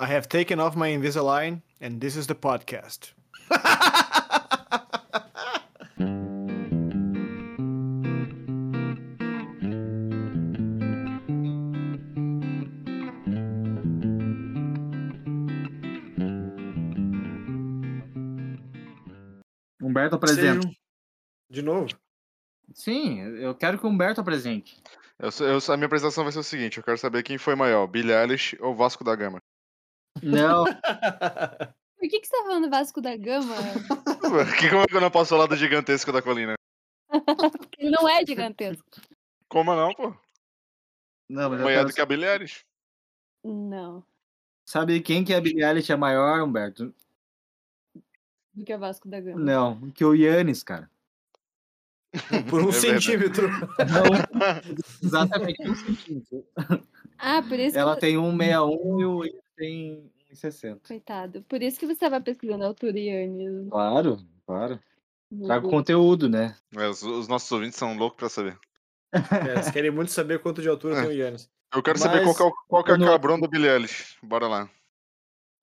I have taken off my Invisalign, and this is the podcast. Humberto apresenta. De novo? Sim, eu quero que o Humberto apresente. Eu, eu, a minha apresentação vai ser o seguinte: eu quero saber quem foi maior, Billie Eilish ou Vasco da Gama. Não, Por que, que você tá falando Vasco da Gama? que como é que eu não posso falar do gigantesco da colina? Porque ele não é gigantesco. Como não, pô? não, mas eu Maior do que a Billie Eilish. Não. Sabe quem que é a Billie Eilish é maior, Humberto? Do que é Vasco da Gama. Não, que o Yannis, cara. Por um É centímetro. Exatamente um centímetro. Ah, por isso Ela que... tem 1,61 e o tem 1,60. Coitado. Por isso que você tava pesquisando a altura Yannis. Claro, claro. Trago conteúdo, né? É, os, os nossos ouvintes são loucos pra saber. É, eles querem muito saber quanto de altura É. tem o Yannis. Eu quero saber Mas qual que é, o- qual que é não- cabrão da Billie Eilish. Bora lá.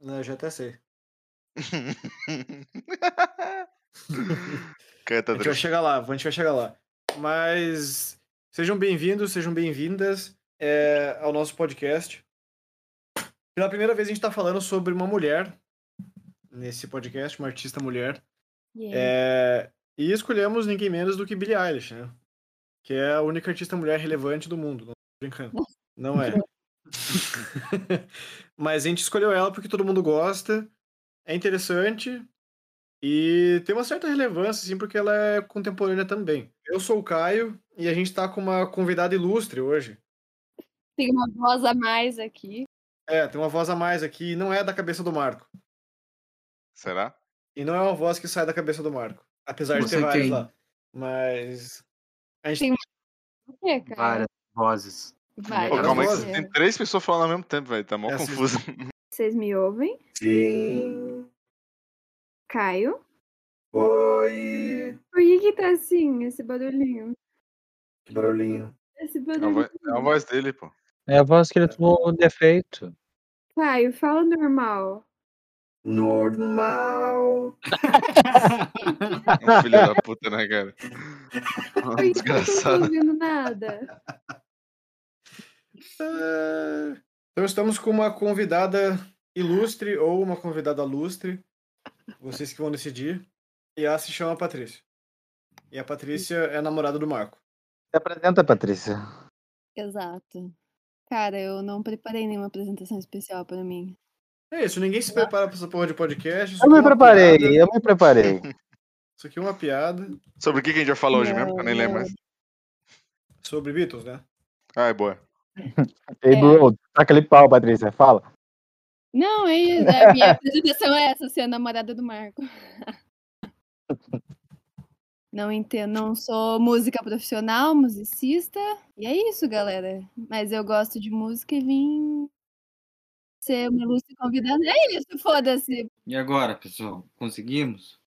Não, eu já até sei. A gente vai chegar lá, a gente vai chegar lá. Mas sejam bem-vindos, sejam bem-vindas é, ao nosso podcast. Pela primeira vez a gente está falando sobre uma mulher nesse podcast, uma artista mulher. Yeah. É, e escolhemos ninguém menos do que Billie Eilish, né? Que é a única artista mulher relevante do mundo. Não tô brincando. Não é. Mas a gente escolheu ela porque todo mundo gosta, é interessante e tem uma certa relevância, assim, porque ela é contemporânea também. Eu sou o Caio e a gente tá com uma convidada ilustre hoje. Tem uma voz a mais aqui. É, tem uma voz a mais aqui, não é da cabeça do Marco. Será? E não é uma voz que sai da cabeça do Marco. Apesar de Você ter várias tem. lá. Mas. A gente Tem- que, cara? Várias vozes. Pô, calma aí, que vozes. tem três pessoas falando ao mesmo tempo, velho. Tá mó É, confuso. Vocês me ouvem? Sim. Caio? Oi. Por que que tá assim, esse barulhinho? Barulhinho. Esse É a, barulhinho. voz, é a voz dele, pô. É a voz que ele tomou um defeito. Caio, fala normal. Normal. Um filho da puta, né, cara? Eu não tô Desgraçado. ouvindo nada? Ah, Então estamos com uma convidada ilustre ou uma convidada lustre. Vocês que vão decidir. E ela se chama Patrícia. E a Patrícia é a namorada do Marco. Se apresenta, Patrícia. Exato. Cara, eu não preparei nenhuma apresentação especial pra mim. É isso, ninguém se prepara pra essa porra de podcast. Eu é me uma preparei, piada. eu me preparei. Isso aqui é uma piada Sobre o que a gente vai falar hoje mesmo? que Eu nem lembro mais. sobre Beatles, né? Ah, é boa. Ei, É. bro, taca ali pau, Patrícia, fala. Não, é isso. A minha apresentação é essa, ser a namorada do Marco. Não entendo, não sou música profissional, musicista. E é isso, galera. Mas eu gosto de música e vim ser uma ilustre convidada. É isso, foda-se. E agora, pessoal? Conseguimos?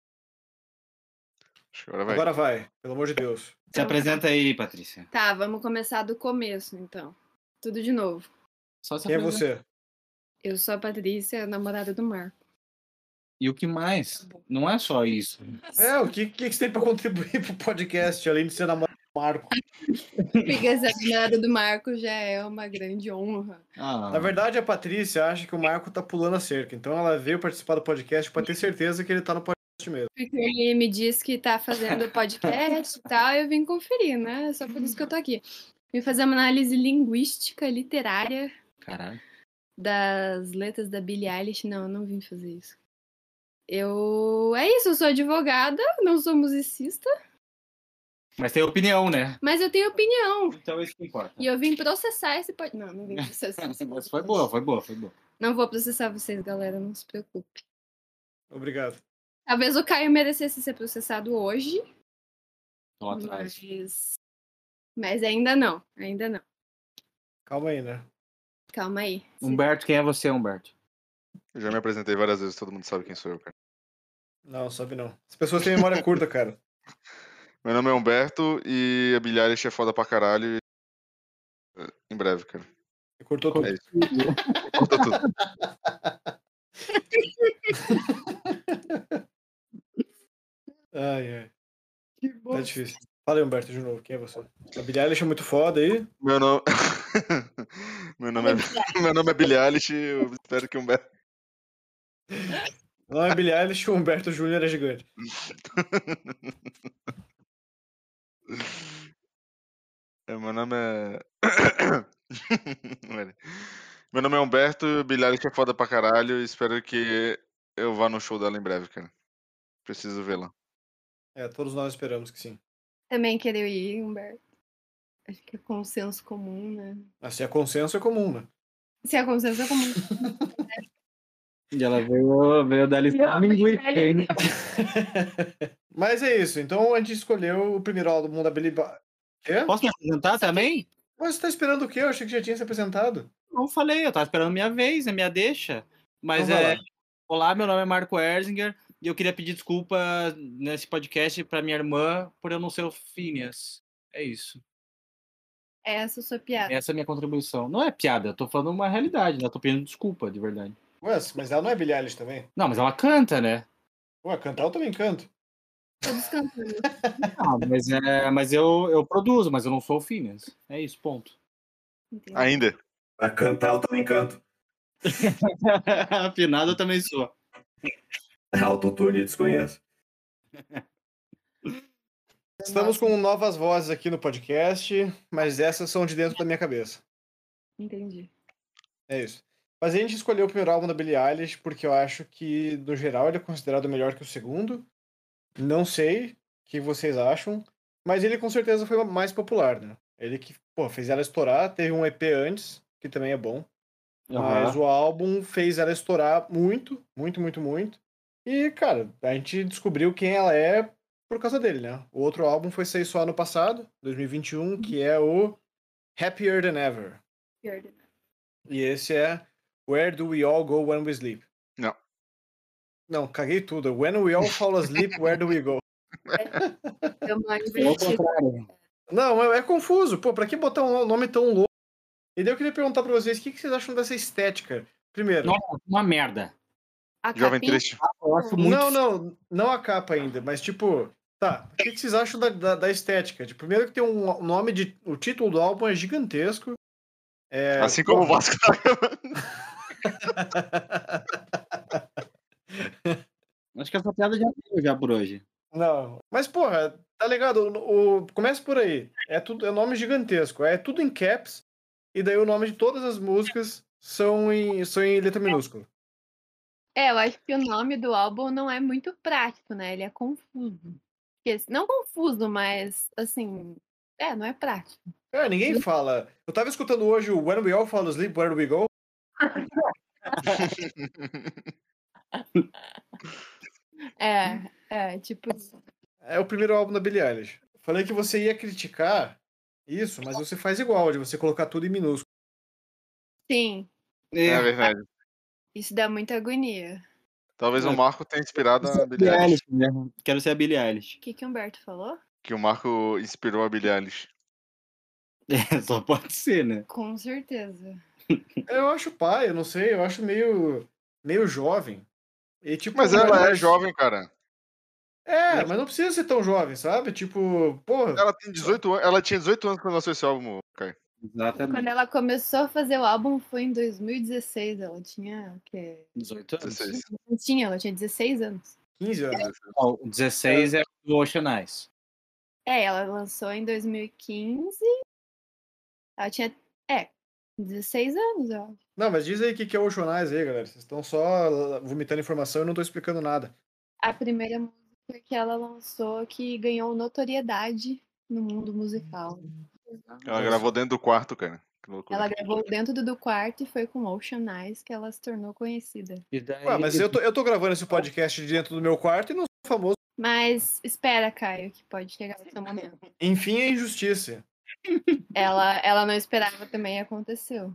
Agora vai. Agora vai, pelo amor de Deus. Se apresenta aí, Patrícia. Tá, vamos começar do começo, então. Tudo de novo. Só se Quem é você? Eu sou a Patrícia, namorada do Marco. E o que mais? Não é só isso. É, o que, que você tem pra contribuir pro podcast, além de ser namorada do Marco? Porque ser a namorada do Marco já é uma grande honra. Ah, Na verdade, a Patrícia acha que o Marco tá pulando a cerca. Então ela veio participar do podcast pra ter certeza que ele tá no podcast mesmo. Porque ele me disse que tá fazendo podcast e tal, eu vim conferir, né? Só por isso que eu tô aqui. Vim fazer uma análise linguística, literária caralho. das letras da Billie Eilish. Não, eu não vim fazer isso. Eu. É isso, eu sou advogada, não sou musicista, Mas tem opinião, né? mas eu tenho opinião. Então isso que importa. E eu vim processar esse podcast. Não, não vim processar. Mas foi boa, foi boa, foi boa. Não vou processar vocês, galera, não se preocupe. Obrigado. Talvez o Caio merecesse ser processado hoje, Tô atrás. mas. Mas ainda não, ainda não. Calma aí, né? Calma aí. Humberto, quem é você, Humberto? Eu já me apresentei várias vezes, todo mundo sabe quem sou eu, cara. Não, sabe não. As pessoas têm memória curta, cara. Meu nome é Humberto e a Eilish é foda pra caralho. e- Em breve, cara. Você cortou tudo. É isso. Cortou tudo. Ai, ai. Que Tá difícil. Fala aí, Humberto, de novo. Quem é você? A Billie Eilish é muito foda aí. Meu nome. meu, nome é... meu nome é Billie Eilish. Eu espero que o Humberto. Não é Billie Eilish, o Humberto Júnior é gigante. É, meu nome é. Meu nome é Humberto, Billie Eilish é foda pra caralho. e Espero que eu vá no show dela em breve, cara. Preciso vê-la. É, todos nós esperamos que sim. Também queria ir, Humberto. Acho que é consenso comum, né? Mas se é consenso, é comum, né? Se é consenso, é comum. E ela veio, veio da lista. Mas é isso. Então a gente escolheu o primeiro álbum da Billie Ba- Quê? Posso me apresentar também? Mas você tá esperando o quê? Eu achei que já tinha se apresentado. Não falei, eu tava esperando minha vez, a minha deixa. Mas Então é. lá. Olá, meu nome é Marco Erzinger e eu queria pedir desculpa nesse podcast pra minha irmã por eu não ser o Phineas. É isso. Essa é a sua piada. Essa é a minha contribuição. Não é piada, eu tô falando uma realidade, né? Eu tô pedindo desculpa, de verdade. Ué, mas ela não é Billie Eilish também? Não, mas ela canta, né? Ué, cantar eu também canto. Todos cantando. Não, mas, é, mas eu, eu produzo, mas eu não sou o Phineas. É isso, ponto. Entendi. Ainda. Pra cantar eu também canto. Afinado eu também sou. Autotune desconheço. Estamos com novas vozes aqui no podcast, mas essas são de dentro da minha cabeça. Entendi. É isso. Mas a gente escolheu o primeiro álbum da Billie Eilish porque eu acho que, no geral, ele é considerado melhor que o segundo. Não sei o que vocês acham, mas ele com certeza foi mais popular, né? Ele que, pô, fez ela estourar, teve um EP antes, que também é bom. Mas o álbum fez ela estourar muito, muito, muito, muito. E, cara, a gente descobriu quem ela é por causa dele, né? O outro álbum foi sair só ano passado, 2021, que é o Happier Than Ever. Pior. E esse é Where Do We All Go When We Sleep? Não. Não, caguei tudo. When We All Fall Asleep, Where Do We Go? É contrário. Não, é, é confuso. Pô, pra que botar um nome tão louco? E daí eu queria perguntar pra vocês, o que, que vocês acham dessa estética? Primeiro, Nossa, uma merda. A Jovem capinha- Triste. Eu acho muito. não, não, não a capa ainda, mas tipo, tá, o que, que vocês acham da, da, da estética? Tipo, primeiro que tem um nome de. O título do álbum é gigantesco. É, Assim como o Vasco da Gama. Acho que essa piada já deu já por hoje. Não, mas porra, tá ligado? O, o- começa por aí. É tudo, é nome gigantesco. É tudo em caps. E daí o nome de todas as músicas são em, são em letra minúscula. É, eu acho que o nome do álbum não é muito prático, né? Ele é confuso. Porque- Não confuso, mas assim. É, não é prático. Cara, ninguém fala. Eu tava escutando hoje o When We All Fall Asleep, Where Do We Go? É, é, tipo. É o primeiro álbum da Billie Eilish. Falei que você ia criticar isso, mas você faz igual, de você colocar tudo em minúsculo. Sim, É verdade. isso dá muita agonia. Talvez É. o Marco tenha inspirado a Billie Billie Eilish. Eilish. Quero ser a Billie Eilish. O que, que o Humberto falou? Que o Marco inspirou a Billie Eilish. É, só pode ser, né? Com certeza. Eu acho pai, eu não sei, eu acho meio, meio jovem. E, tipo, Mas ela é mas- jovem, cara. É, mas não precisa ser tão jovem, sabe? Tipo, porra. Ela tem 18 anos. Ela tinha 18 anos quando lançou esse álbum, Caio. Exatamente. Quando ela começou a fazer o álbum foi em 2016. Ela tinha o quê? 18 anos. 16. Não tinha, ela tinha 16 anos. 15 anos. Ó, o 16 é do Ocean Eyes. É, ela lançou em 2015. Ela tinha, é, 16 anos, eu acho. Não, mas diz aí o que que é Ocean Eyes aí, galera. Vocês estão só vomitando informação e eu não tô explicando nada. A primeira música que ela lançou que ganhou notoriedade no mundo musical. Ela gravou dentro do quarto, cara. Ela gravou dentro do quarto e foi com Ocean Eyes que ela se tornou conhecida. E daí... Ué, mas eu tô, eu tô gravando esse podcast de dentro do meu quarto e não sou famoso. Mas espera, Caio, que pode chegar o seu momento. Enfim, é injustiça. Ela, ela não esperava também aconteceu.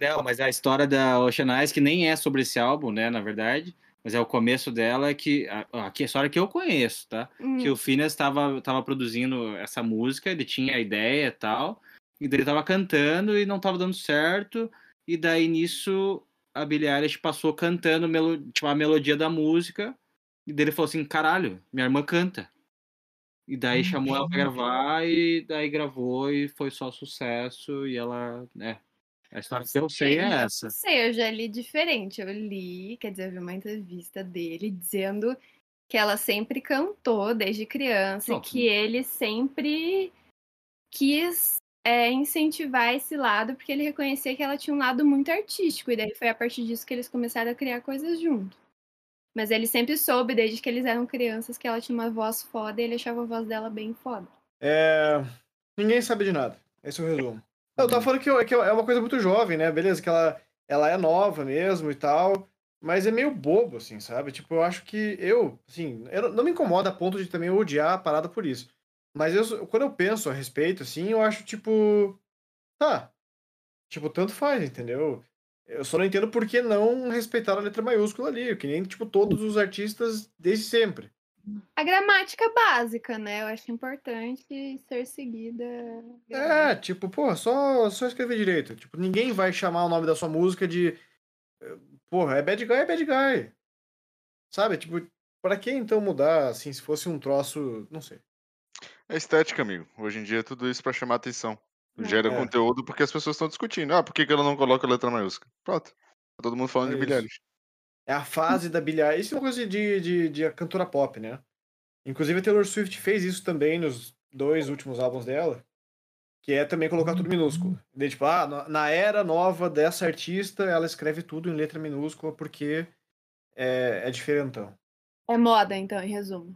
Não, mas a história da Ocean Eyes, que nem é sobre esse álbum, né, na verdade, mas é o começo dela, é que a, a, história que eu conheço, tá? Hum, Que o Phineas estava tava produzindo essa música, ele tinha a ideia e tal, E daí ele tava cantando e não tava dando certo. E daí nisso a Billie Eilish passou cantando melo, tipo, a melodia da música. E daí ele falou assim: caralho, minha irmã canta. E daí chamou ela pra gravar e daí gravou e foi só sucesso. E ela, né? A história que eu sei é essa. Não sei, eu já li diferente. Eu li, quer dizer, eu vi uma entrevista dele dizendo que ela sempre cantou desde criança Não, e que ele sempre quis é, incentivar esse lado porque ele reconhecia que ela tinha um lado muito artístico e daí foi a partir disso que eles começaram a criar coisas juntos. Mas ele sempre soube, desde que eles eram crianças, que ela tinha uma voz foda e ele achava a voz dela bem foda. É, Ninguém sabe de nada. Esse é o resumo. Eu tava falando que, eu- que é uma coisa muito jovem, né? Beleza, que ela, ela é nova mesmo e tal. Mas é meio bobo, assim, sabe? Tipo, eu acho que eu, assim, eu não- não me incomoda a ponto de também odiar a parada por isso. Mas eu, quando eu penso a respeito, assim, eu acho, tipo. Tá. Tipo, tanto faz, entendeu? Eu só não entendo por que não respeitar a letra maiúscula ali, que nem, tipo, todos os artistas desde sempre. A gramática básica, né? Eu acho importante ser seguida. É, tipo, porra, só, só escrever direito. Tipo, ninguém vai chamar o nome da sua música de. eh, Porra, é bad guy, é bad guy. Sabe? Tipo, pra que então mudar, assim, se fosse um troço. Não sei. É estética, amigo. Hoje em dia é tudo isso pra chamar atenção. Gera É. conteúdo porque as pessoas estão discutindo. Ah, por que, que ela não coloca letra maiúscula? Pronto. Tá todo mundo falando É de Billie. Eilish. É a fase da Billie Eilish. Isso é uma coisa de, de, de cantora pop, né? Inclusive a Taylor Swift fez isso também nos dois últimos álbuns dela. Que é também colocar tudo minúsculo. Daí, tipo, ah, na- na era nova dessa artista, ela escreve tudo em letra minúscula porque é, é diferentão. É moda, então, em resumo.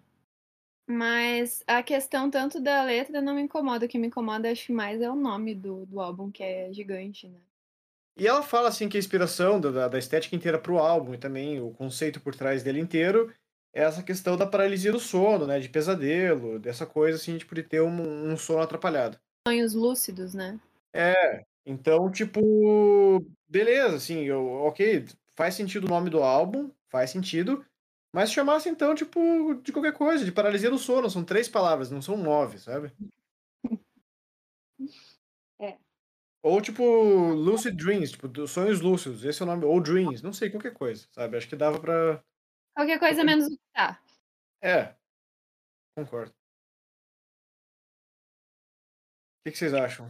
Mas a questão tanto da letra não me incomoda. O que me incomoda, acho que mais, é o nome do, do álbum, que é gigante, né? E ela fala assim que a inspiração da, da- estética inteira pro álbum e também o conceito por trás dele inteiro é essa questão da paralisia do sono, né? De pesadelo, dessa coisa assim, de ter um, um sono atrapalhado. Sonhos lúcidos, né? Então, tipo, beleza, assim, eu, ok, faz sentido o nome do álbum, faz sentido, mas chamasse então, tipo, de qualquer coisa, de paralisia do sono, são três palavras, não são nove, sabe? É. Ou tipo, Lucid Dreams, tipo, sonhos lúcidos, esse é o nome, ou Dreams, não sei, qualquer coisa, sabe? Acho que dava pra. Qualquer coisa menos o que tá. É, concordo. O que, que vocês acham?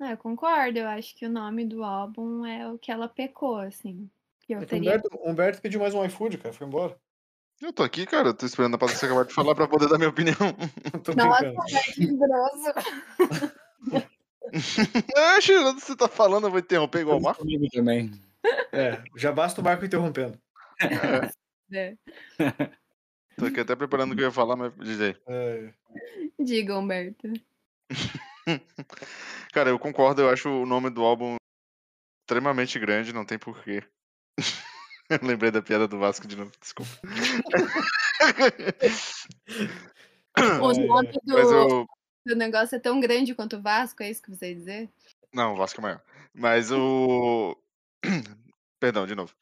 É, eu concordo, eu acho que o nome do álbum é o que ela pecou, assim. Eu É teria. Humberto, Humberto pediu mais um iFood, cara, foi embora. Eu tô aqui, cara. Tô esperando a Patrícia acabar de falar pra poder dar minha opinião. Tô Nossa, que grosso. Oxe, onde você tá falando? Eu vou interromper igual o Marco. Comigo também. É, já basta o Marco interrompendo. É. Tô aqui até preparando o que eu ia falar, mas diz aí. É, Diga, Humberto. Cara, eu concordo. Eu acho o nome do álbum extremamente grande. Não tem porquê. Eu lembrei da piada do Vasco de novo. Desculpa. O nome do, eu. do negócio é tão grande quanto o Vasco, é isso que você ia dizer? Não, o Vasco é maior. Mas o. Perdão, de novo.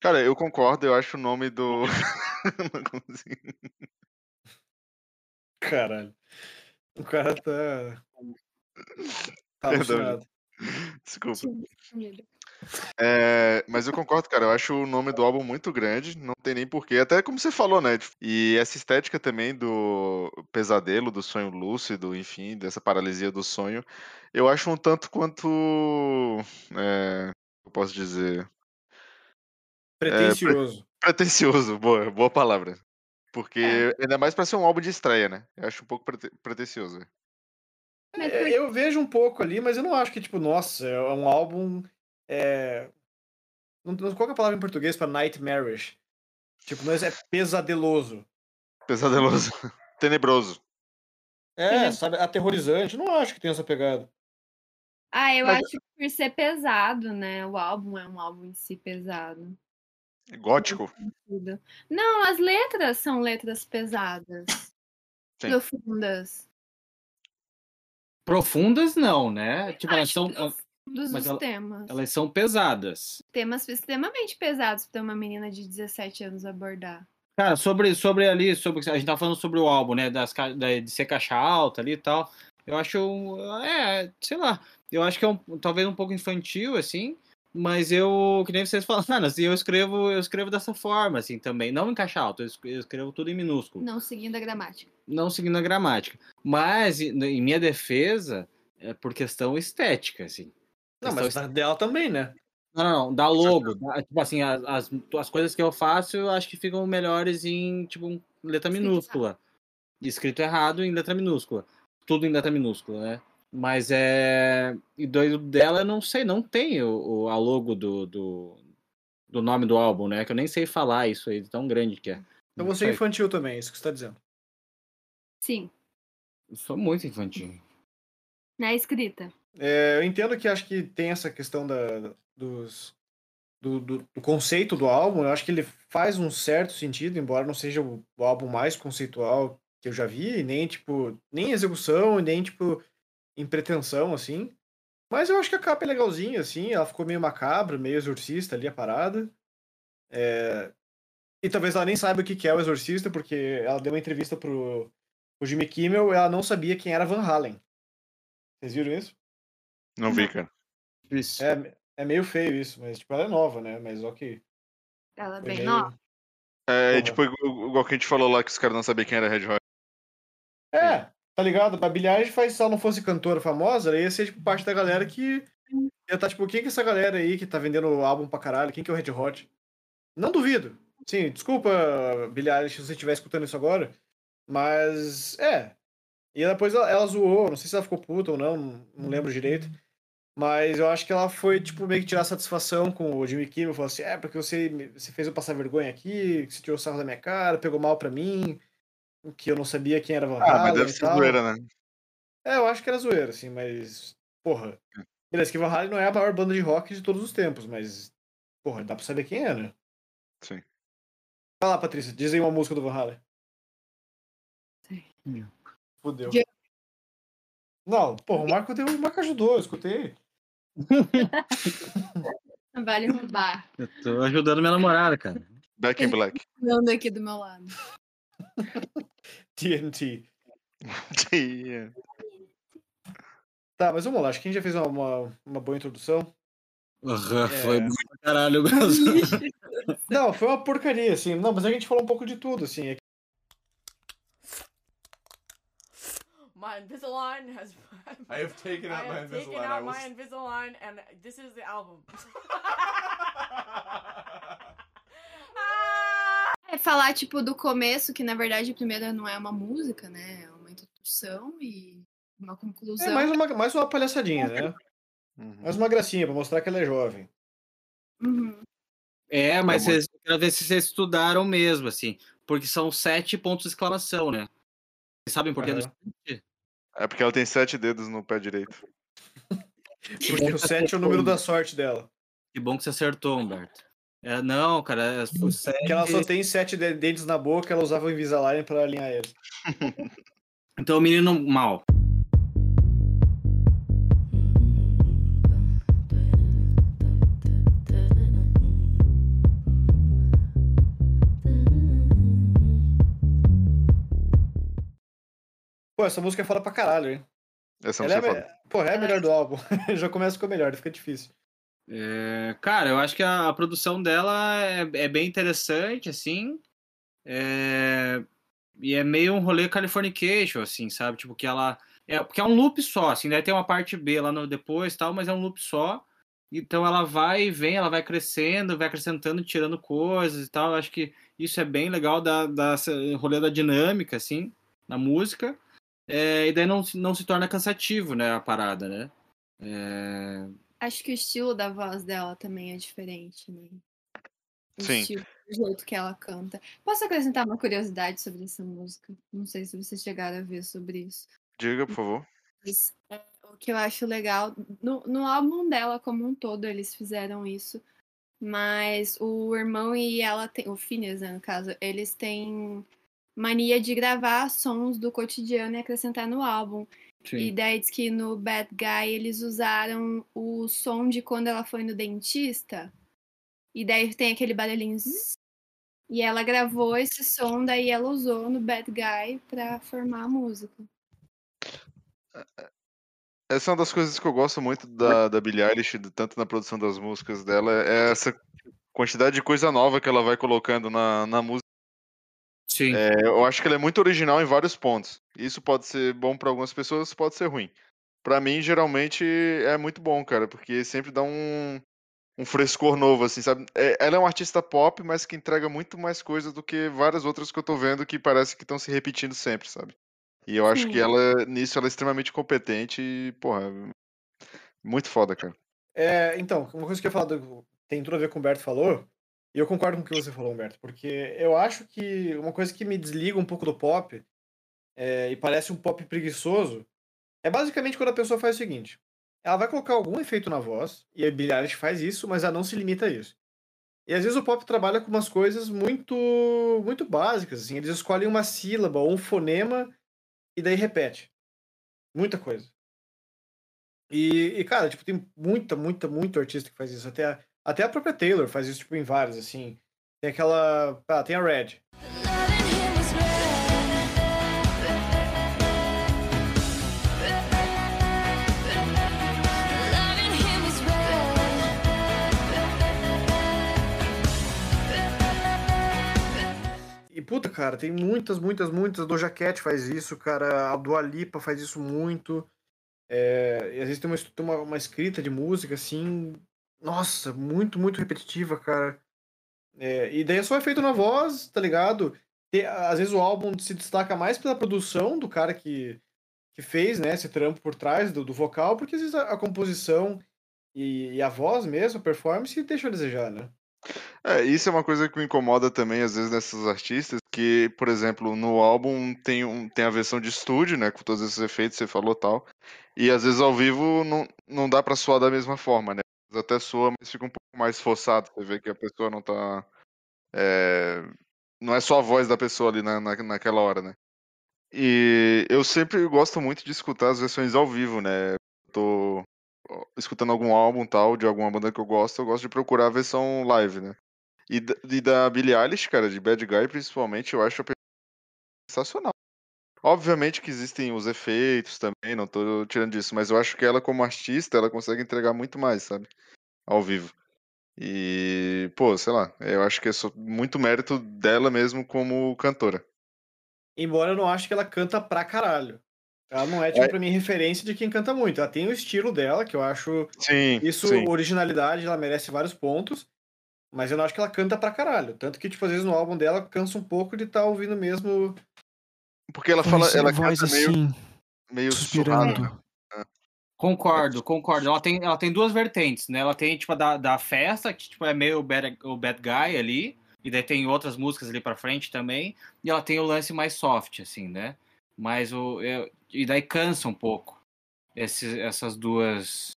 Cara, eu concordo, eu acho o nome do. Não consigo. Caralho. O cara tá. Tá Perdão. Desculpa. É, mas eu concordo, cara. Eu acho o nome do álbum muito grande, não tem nem porquê. Até como você falou, né? E essa estética também do pesadelo, do sonho lúcido, enfim, dessa paralisia do sonho, eu acho um tanto quanto. É, eu posso dizer. Pretencioso. Pretencioso, boa, boa palavra. Porque ainda mais pra ser um álbum de estreia, né? Eu acho um pouco prete- pretencioso. É, eu vejo um pouco ali, mas eu não acho que, tipo, nossa, é um álbum. É... Não, não- qual que é a palavra em português pra nightmarish? Tipo, não é é pesadeloso. Pesadeloso. Tenebroso. É, sabe, aterrorizante. Não acho que tem essa pegada. Ah, eu Mas- acho que por ser pesado, né? O álbum é um álbum em si pesado. Gótico. Tudo. Não, as letras são letras pesadas. Sim. Profundas. Profundas não, né? Tipo, elas são, Dos Mas ela- temas. elas são pesadas. Temas extremamente pesados pra uma menina de 17 anos abordar. Cara, sobre, sobre ali, sobre a gente tava falando sobre o álbum, né? Das, da- de ser caixa alta ali e tal. Eu acho, é, sei lá, eu acho que é um, talvez um pouco infantil, assim, mas eu, que nem vocês falaram, assim, eu escrevo, eu escrevo dessa forma, assim, também, não em caixa alta, eu es- eu escrevo tudo em minúsculo, Não seguindo a gramática. não seguindo a gramática. Mas, em minha defesa, é por questão estética, assim. Não, mas da dela também, né? Não, não, não, da logo. da- tipo assim, as, as, as coisas que eu faço, eu acho que ficam melhores em, tipo, letra minúscula. Escrito errado em letra minúscula. Tudo em letra minúscula, né? Mas é. E do dela, eu não sei, não tem o, o- a logo do, do, do nome do álbum, né? Que eu nem sei falar isso aí, de tão grande que é. Então você é infantil também, é isso que você tá dizendo. Sim. Eu sou muito infantil. Na escrita. É, eu entendo que acho que tem essa questão da, dos, do, do, do conceito do álbum. Eu acho que ele faz um certo sentido, embora não seja o, o álbum mais conceitual que eu já vi, nem tipo, nem em execução, nem tipo em pretensão, assim. Mas eu acho que a capa é legalzinha, assim, ela ficou meio macabra, meio exorcista ali a parada. É, E talvez ela nem saiba o que que é o exorcista, porque ela deu uma entrevista pro, pro Jimmy Kimmel e ela não sabia quem era Van Halen. Vocês viram isso? Não vi, cara. Isso. É, é meio feio isso, mas tipo, ela é nova, né? Mas ok. Ela é bem meio- nova. É, tipo, igual que a gente falou lá que os caras não sabiam quem era Red Hot. É, tá ligado? A Billie Eilish faz, se ela não fosse cantora famosa, ela ia ser tipo parte da galera que ia estar tipo, quem que é essa galera aí que tá vendendo álbum pra caralho? Quem que é o Red Hot? Não duvido. Sim, desculpa, Billie Eilish, se você estiver escutando isso agora, mas é. E depois ela, ela zoou, não sei se ela ficou puta ou não, não lembro direito. Mas eu acho que ela foi, tipo, meio que tirar satisfação com o Jimmy Kimmel. Falou assim, é, porque você, você fez eu passar vergonha aqui, que você tirou sarro da minha cara, pegou mal pra mim, que eu não sabia quem era Van Ah, mas Halen deve e ser tal. zoeira, né? É, eu acho que era zoeira, assim, mas. Porra. Beleza, que Van Halen não é a maior banda de rock de todos os tempos, mas. Porra, dá pra saber quem é, né? Sim. Vai lá, Patrícia, diz aí uma música do Van Halen. Fudeu. Não, porra, o Marco deu. O Marco ajudou, eu escutei. Vale roubar. Eu tô ajudando minha namorada, cara. Back in Black. Ando aqui do meu lado. TNT. Yeah. Tá, mas vamos lá, acho que a gente já fez uma, uma, uma boa introdução. Aham, É. Foi muito pra caralho mesmo. Não, foi uma porcaria, assim. Não, mas a gente falou um pouco de tudo, assim. My Invisalign has. I have taken out I my have taken Invisalign. I out will my Invisalign, and this is the album. É falar, tipo, do começo, que na verdade primeiro não é uma música, né? É uma introdução e uma conclusão. É mais uma, mais uma palhaçadinha, né? Uhum. Mais uma gracinha pra mostrar que ela é jovem. Uhum. É, mas Tá bom. vocês, eu quero ver se vocês estudaram mesmo, assim. Porque são sete pontos de exclamação, né? Vocês sabem por que do Aham. É porque ela tem sete dedos no pé direito. Porque o 7 é o número da sorte dela. Que bom que você acertou, Humberto. É, não, cara, é o sete... Que ela só tem sete de- dentes na boca, ela usava o Invisalign pra alinhar ele. Então o menino mal. Pô, essa música é foda pra caralho, hein? Essa é, sei a falar. me- Porra, é a melhor do álbum. Já começa com a melhor, fica difícil. É, cara, eu acho que a, a produção dela é, é bem interessante, assim. É, e é meio um rolê Californication, assim, sabe? Tipo, que ela. É, porque é um loop só, assim, daí tem uma parte B lá no depois tal, mas é um loop só. Então ela vai e vem, ela vai crescendo, vai acrescentando, tirando coisas e tal. Eu acho que isso é bem legal da, da rolê da dinâmica, assim, na música. É, e daí não, se- não se torna cansativo, né, a parada, né? É, Acho que o estilo da voz dela também é diferente, né? O Sim. estilo, o jeito que ela canta. Posso acrescentar uma curiosidade sobre essa música? Não sei se vocês chegaram a ver sobre isso. Diga, por favor. É, o que eu acho legal, no, no álbum dela como um todo, eles fizeram isso. Mas o irmão e ela, tem, o Phineas, né, no caso, eles têm mania de gravar sons do cotidiano e acrescentar no álbum. E sim. daí diz que no Bad Guy eles usaram o som de quando ela foi no dentista. E daí tem aquele barulhinho. zzz, E ela gravou esse som, daí ela usou no Bad Guy pra formar a música. Essa é uma das coisas que eu gosto muito da, da Billie Eilish, tanto na produção das músicas dela, é essa quantidade de coisa nova que ela vai colocando na, na música. Sim. É, eu acho que ela é muito original em vários pontos. Isso pode ser bom pra algumas pessoas, pode ser ruim. Pra mim, geralmente, é muito bom, cara, porque sempre dá um, um frescor novo, assim, sabe? É- ela é uma artista pop, mas que entrega muito mais coisa do que várias outras que eu tô vendo que parece que estão se repetindo sempre, sabe? E eu acho que Sim. ela, nisso, ela é extremamente competente e, porra, muito foda, cara. É, então, uma coisa que eu ia falar do- tem tudo a ver com o Humberto falou, e eu concordo com o que você falou, Humberto, porque eu acho que uma coisa que me desliga um pouco do pop é, e parece um pop preguiçoso é basicamente quando a pessoa faz o seguinte: ela vai colocar algum efeito na voz, e a Billie Eilish faz isso, mas ela não se limita a isso. E às vezes o pop trabalha com umas coisas muito muito básicas, assim, eles escolhem uma sílaba ou um fonema e daí repete. Muita coisa. E, e, cara, tipo, tem muita, muita, muito artista que faz isso. Até a, até a própria Taylor faz isso, tipo, em vários, assim. Tem aquela. Ah, tem a Red. E puta, cara, tem muitas, muitas, muitas. Doja Cat faz isso, cara. A Dua Lipa faz isso muito. É, às vezes tem uma, tem uma, uma escrita de música, assim. Nossa, muito, muito repetitiva, cara. É, e daí é só efeito na voz, tá ligado? Tem- às vezes o álbum se destaca mais pela produção do cara que, que fez, né, esse trampo por trás do, do vocal, porque às vezes a, a composição e, e a voz mesmo, a performance, deixa a desejar, né? É, isso é uma coisa que me incomoda também, às vezes, nessas artistas, que, por exemplo, no álbum tem, um, tem a versão de estúdio, né, com todos esses efeitos, você falou tal, e às vezes ao vivo não, não dá pra soar da mesma forma, né, até soa, mas fica um pouco mais forçado, você vê que a pessoa não tá, é, não é só a voz da pessoa ali na, na, naquela hora, né. E eu sempre gosto muito de escutar as versões ao vivo, né, tô escutando algum álbum tal, de alguma banda que eu gosto, eu gosto de procurar a versão live, né. E, e da Billie Eilish, cara, de Bad Guy principalmente, eu acho a sensacional. Obviamente que existem os efeitos também, não tô tirando disso, mas eu acho que ela como artista, ela consegue entregar muito mais, sabe? Ao vivo. E, pô, sei lá, eu acho que é muito mérito dela mesmo como cantora. Embora eu não ache que ela canta pra caralho. Ela não é, tipo, É. pra mim, referência de quem canta muito. Ela tem o estilo dela, que eu acho Sim, isso, sim. originalidade, ela merece vários pontos. Mas eu não acho que ela canta pra caralho. Tanto que, tipo, às vezes no álbum dela cansa um pouco de estar ouvindo mesmo. Porque ela fala, Voz- ela voz canta meio, assim, meio suspirando. Concordo, concordo. Ela tem, ela tem duas vertentes, né? Ela tem, tipo, a da, da festa, que tipo, é meio o bad, o bad guy ali. E daí tem outras músicas ali pra frente também. E ela tem o lance mais soft, assim, né? Mas o. eu- e daí cansa um pouco. Esses, essas duas.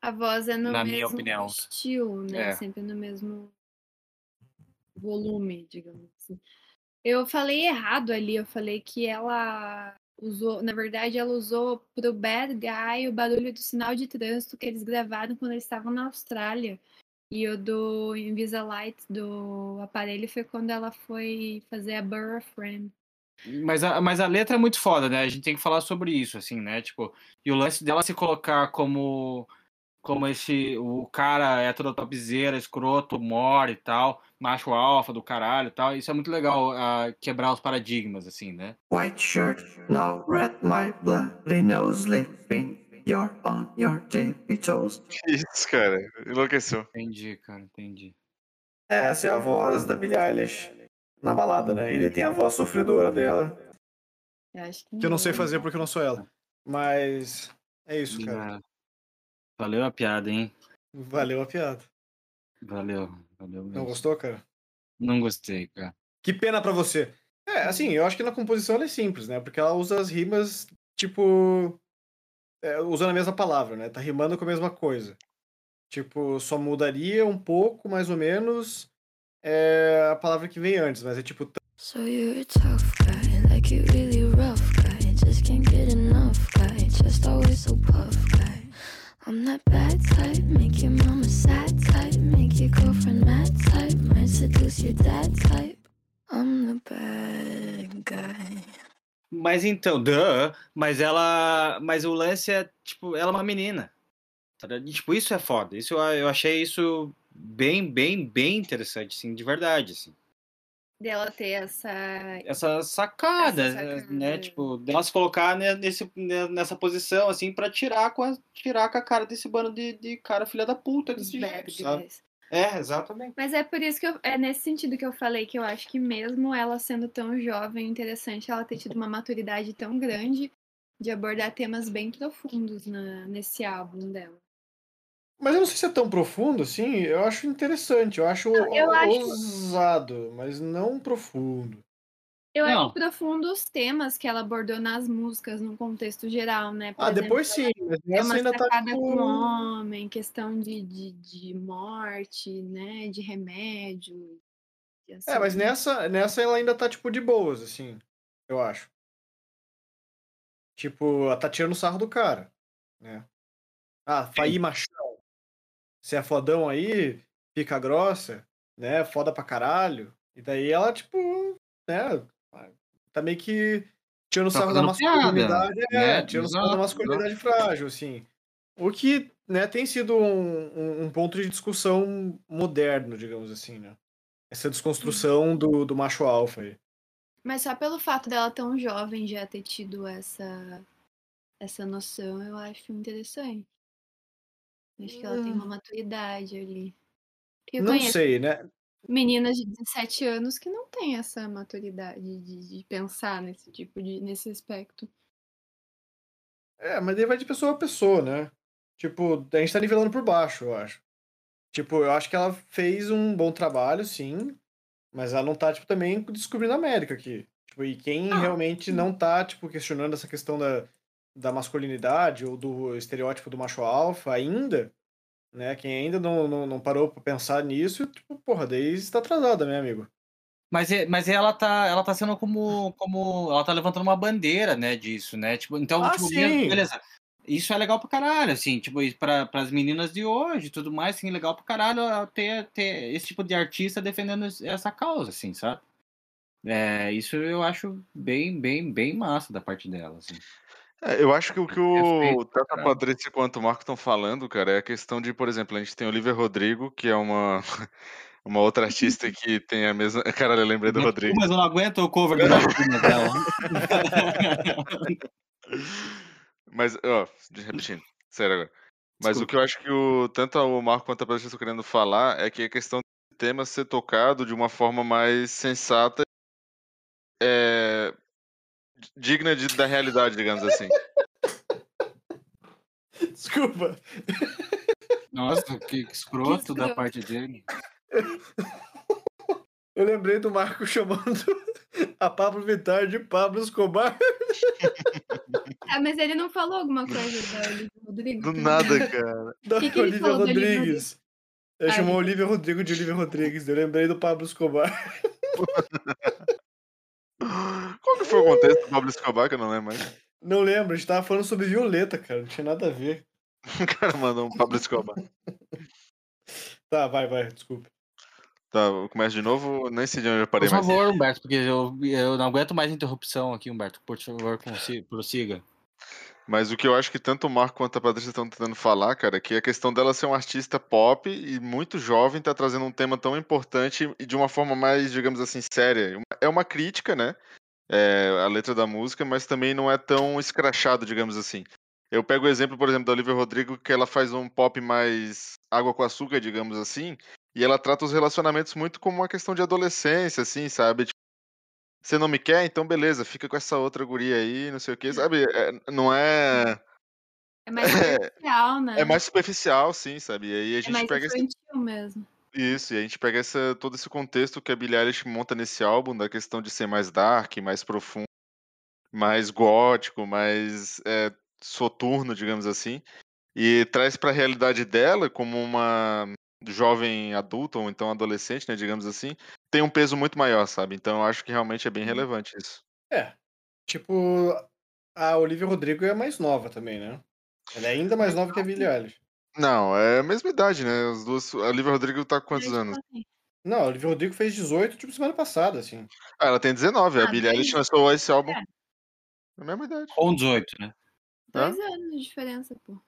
A voz é no Na minha mesmo opinião. estilo, né? É. Sempre no mesmo volume, digamos assim. Eu falei errado ali, eu falei que ela usou, na verdade, ela usou pro Bad Guy o barulho do sinal de trânsito que eles gravaram quando eles estavam na Austrália. E o do Invisalign do aparelho foi quando ela foi fazer a Burr Friend. Mas a, mas a letra é muito foda, né? A gente tem que falar sobre isso, assim, né? Tipo, e o lance dela se colocar como como esse o cara é todo topzera, escroto, mora e tal, macho alfa do caralho e tal. Isso é muito legal, ah, quebrar os paradigmas, assim, né? White shirt, no red, my bloody nose, sleeping. You're on your tippy toes. Isso, cara, enlouqueceu. Entendi, cara, entendi. Essa é a voz da Billie Eilish. Na balada, né? Ele tem a voz sofredora dela. Eu acho Que eu não sei fazer porque eu não sou ela. Mas é isso, cara. Valeu a piada, hein? Valeu a piada. Valeu, valeu mesmo. Não gostou, cara? Não gostei, cara. Que pena pra você. É, assim, eu acho que na composição ela é simples, né? Porque ela usa as rimas, tipo. é, usando a mesma palavra, né? Tá rimando com a mesma coisa. Tipo, só mudaria um pouco, mais ou menos, é, a palavra que vem antes, mas é tipo. So you're a tough guy, like you really rough guy. Just can't get enough guy, just always so puff guy. I'm that bad type, make your mama sad type, make your girlfriend mad type, might seduce your dad type. I'm the bad guy. Mas então, duh, mas ela. Mas o lance é, tipo, ela é uma menina. tá tipo, isso é foda. Isso eu achei isso bem, bem, bem interessante, assim, de verdade, assim. Dela ter essa. Essa sacada, Essa sacada. né? Tipo, dela se colocar ne- nesse, ne- nessa posição, assim, pra tirar com a, tirar com a cara desse bando de, de cara filha da puta desse jeito, sabe? É, exatamente. Mas é por isso que eu, é nesse sentido que eu falei que eu acho que mesmo ela sendo tão jovem, interessante ela ter tido uma maturidade tão grande de abordar temas bem profundos na, nesse álbum dela. Mas eu não sei se é tão profundo assim. Eu acho interessante. Eu acho, eu o- acho- ousado, mas não profundo. Eu Não. acho profundo os temas que ela abordou nas músicas, no contexto geral, né? Por Ah, exemplo, depois sim. Mas É essa ainda tá com tipo. homem, questão de, de, de morte, né? De remédio. e É, mas assim. nessa, nessa ela ainda tá tipo de boas, assim. Eu acho. Tipo, ela tá tirando o sarro do cara, né? Ah, Faí machão. Você é fodão aí, pica grossa, né? Foda pra caralho. E daí ela, tipo, né? Tá meio que tirando o Tá sarro da fazendo piada, masculinidade. é, né? tirando o sarro da masculinidade frágil, assim. O que, né, tem sido um, um- um ponto de discussão moderno, digamos assim, né? Essa desconstrução do, do macho alfa aí. Mas só pelo fato dela tão jovem já ter tido essa, essa noção, eu acho interessante. Acho que ela tem uma maturidade ali. Eu Não sei, né? meninas de 17 anos que não têm essa maturidade de, de pensar nesse tipo de, nesse aspecto. É, mas daí vai de pessoa a pessoa, né? Tipo, a gente tá nivelando por baixo, eu acho. Tipo, eu acho que ela fez um bom trabalho, sim, mas ela não tá, tipo, também descobrindo a América aqui. Tipo, e quem Ah, realmente não tá, tipo, questionando essa questão da, da masculinidade ou do estereótipo do macho alfa ainda, né? Quem ainda não, não, não parou pra pensar nisso, tipo, porra, daí está atrasada, meu amigo. Mas, é- mas ela tá, ela tá sendo como, como. Ela tá levantando uma bandeira, né, disso, né? Tipo, então, Ah, tipo, sim. beleza. Isso é legal pra caralho, assim, tipo, para as meninas de hoje tudo mais, assim, legal pra caralho ter, ter esse tipo de artista defendendo es- essa causa, assim, sabe? É, isso eu acho bem, bem, bem massa da parte dela, assim. É, eu acho que o que o tanto a. Patrícia quanto o Marco estão falando, cara, é a questão de, por exemplo, a gente tem Olivia Rodrigo, que é uma, uma outra artista que tem a mesma. Caralho, eu lembrei do Rodrigo. Mas eu não aguento o cover do Marquinhos dela. Mas, ó, de- repetindo, sério agora. Mas o Desculpa. que eu acho que o, tanto o Marco quanto a Patrícia estão querendo falar é que a questão do tema ser tocado de uma forma mais sensata, é, digna de- da realidade, digamos assim. Desculpa. Nossa, que, que escroto da escroto. parte dele. Eu lembrei do Marco chamando a Pablo Vittar de Pablo Escobar. Ah, mas ele não falou alguma coisa da Olivia Rodrigo? Do nada, cara. Da Que que ele Olivia da Rodrigues. Ele chamou Olivia Rodrigo de Olivia Rodrigues. Eu lembrei do Pablo Escobar. Qual que foi o contexto do Pablo Escobar, que eu não lembro mais? Não lembro, a gente tava falando sobre Violeta, cara. Não tinha nada a ver. O cara mandou um Pablo Escobar. Tá, vai, vai, desculpa. Tá, eu começo de novo, nem sei de onde eu parei Por mais. favor, Humberto, porque eu, eu não aguento mais interrupção aqui, Humberto. Por favor, prossiga. Mas o que eu acho que tanto o Marco quanto a Patrícia estão tentando falar, cara, é que a questão dela ser uma artista pop e muito jovem tá trazendo um tema tão importante e de uma forma mais, digamos assim, séria. É uma crítica, né? É, a letra da música, mas também não é tão escrachado, digamos assim. Eu pego o exemplo, por exemplo, da Olivia Rodrigo, que ela faz um pop mais água com açúcar, digamos assim, e ela trata os relacionamentos muito como uma questão de adolescência, assim, sabe? Tipo, você não me quer? Então beleza, fica com essa outra guria aí, não sei o que, sabe? É- não é. É mais superficial, né? É mais superficial, sim, sabe? E aí a É gente mais pega esse, infantil mesmo. Isso, e a gente pega essa, todo esse contexto que a Billie Eilish monta nesse álbum, da questão de ser mais dark, mais profundo, mais gótico, mais é, soturno, digamos assim, e traz para a realidade dela como uma jovem adulta ou então adolescente, né, digamos assim, tem um peso muito maior, sabe? Então eu acho que realmente é bem relevante isso. É. Tipo, a Olivia Rodrigo é mais nova também, né? Ela é ainda mais nova que a Billie Eilish. Não, é a mesma idade, né? Os duas, a Olivia Rodrigo tá com quantos tipo anos? assim, Não, a Olivia Rodrigo fez 18, tipo, semana passada, assim. Ah, ela tem 19, a Ah, Billie Eilish lançou esse álbum É. É a mesma idade. Com 18, né? Dois anos de diferença, pô.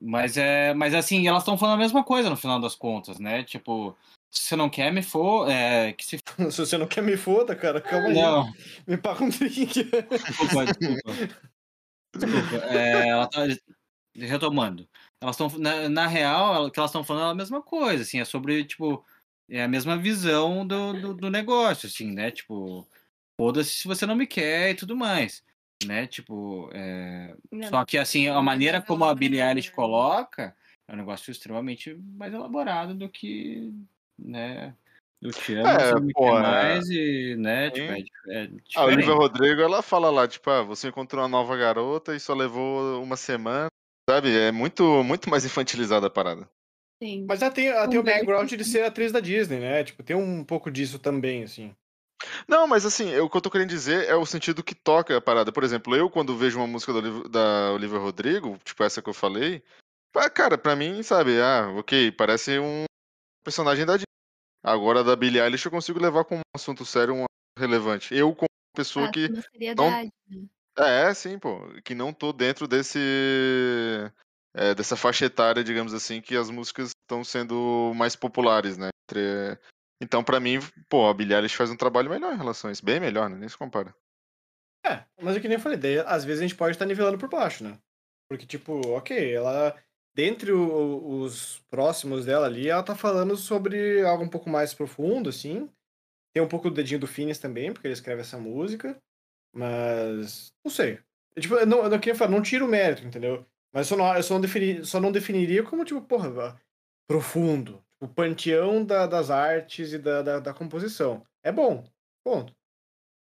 Mas é. Mas assim, elas estão falando a mesma coisa no final das contas, né? Tipo, se você não quer, me for. É, que se Se você não quer me foda, cara, calma aí. Não, Me paga um drink. desculpa, desculpa. Desculpa. É, ela tá, retomando. Elas estão. Na, na real, o que elas estão falando é a mesma coisa, assim, é sobre, tipo, é a mesma visão do, do, do negócio, assim, né? Tipo, foda-se se você não me quer e tudo mais. Né? Tipo, é, Não, só que assim, a maneira mas como a Billie Eilish coloca é um negócio extremamente mais elaborado do que, né? Eu te amo, É, você me pô, quer é. mais e, né? Sim. Tipo, é, é A diferente. Olivia Rodrigo, ela fala lá, tipo, ah, você encontrou uma nova garota e só levou uma semana. Sabe? É muito, muito mais infantilizada a parada. Sim. Mas ela tem, ela tem o background de ser atriz da Disney, né? Tipo, tem um pouco disso também, assim. Não, mas assim, eu- o que eu tô querendo dizer é o sentido que toca a parada. Por exemplo, eu quando vejo uma música da Olivia, da Olivia Rodrigo, tipo essa que eu falei, ah, cara, pra mim, sabe, ah, ok, parece um personagem da Disney. Agora da Billie Eilish eu consigo levar como um assunto sério, um assunto relevante. Eu como pessoa Ah, que né? É, sim, pô. Que não tô dentro desse. é, dessa faixa etária, digamos assim, que as músicas estão sendo mais populares, né? Entre- Então, pra mim, pô, a Billie Eilish faz um trabalho melhor em relação a isso. Bem melhor, né? Nem se compara. É, mas é que nem eu falei, daí, às vezes a gente pode estar nivelando por baixo, né? Porque, tipo, ok, ela. Dentre o- os próximos dela ali, ela tá falando sobre algo um pouco mais profundo, assim. Tem um pouco do dedinho do Phineas também, porque ele escreve essa música. Mas. Não sei. Eu, tipo, eu não, eu queria falar, não tiro o mérito, entendeu? Mas só não, eu só não, defini- só não definiria como, tipo, porra, profundo. O panteão da- das artes e da, da, da composição. É bom. Ponto.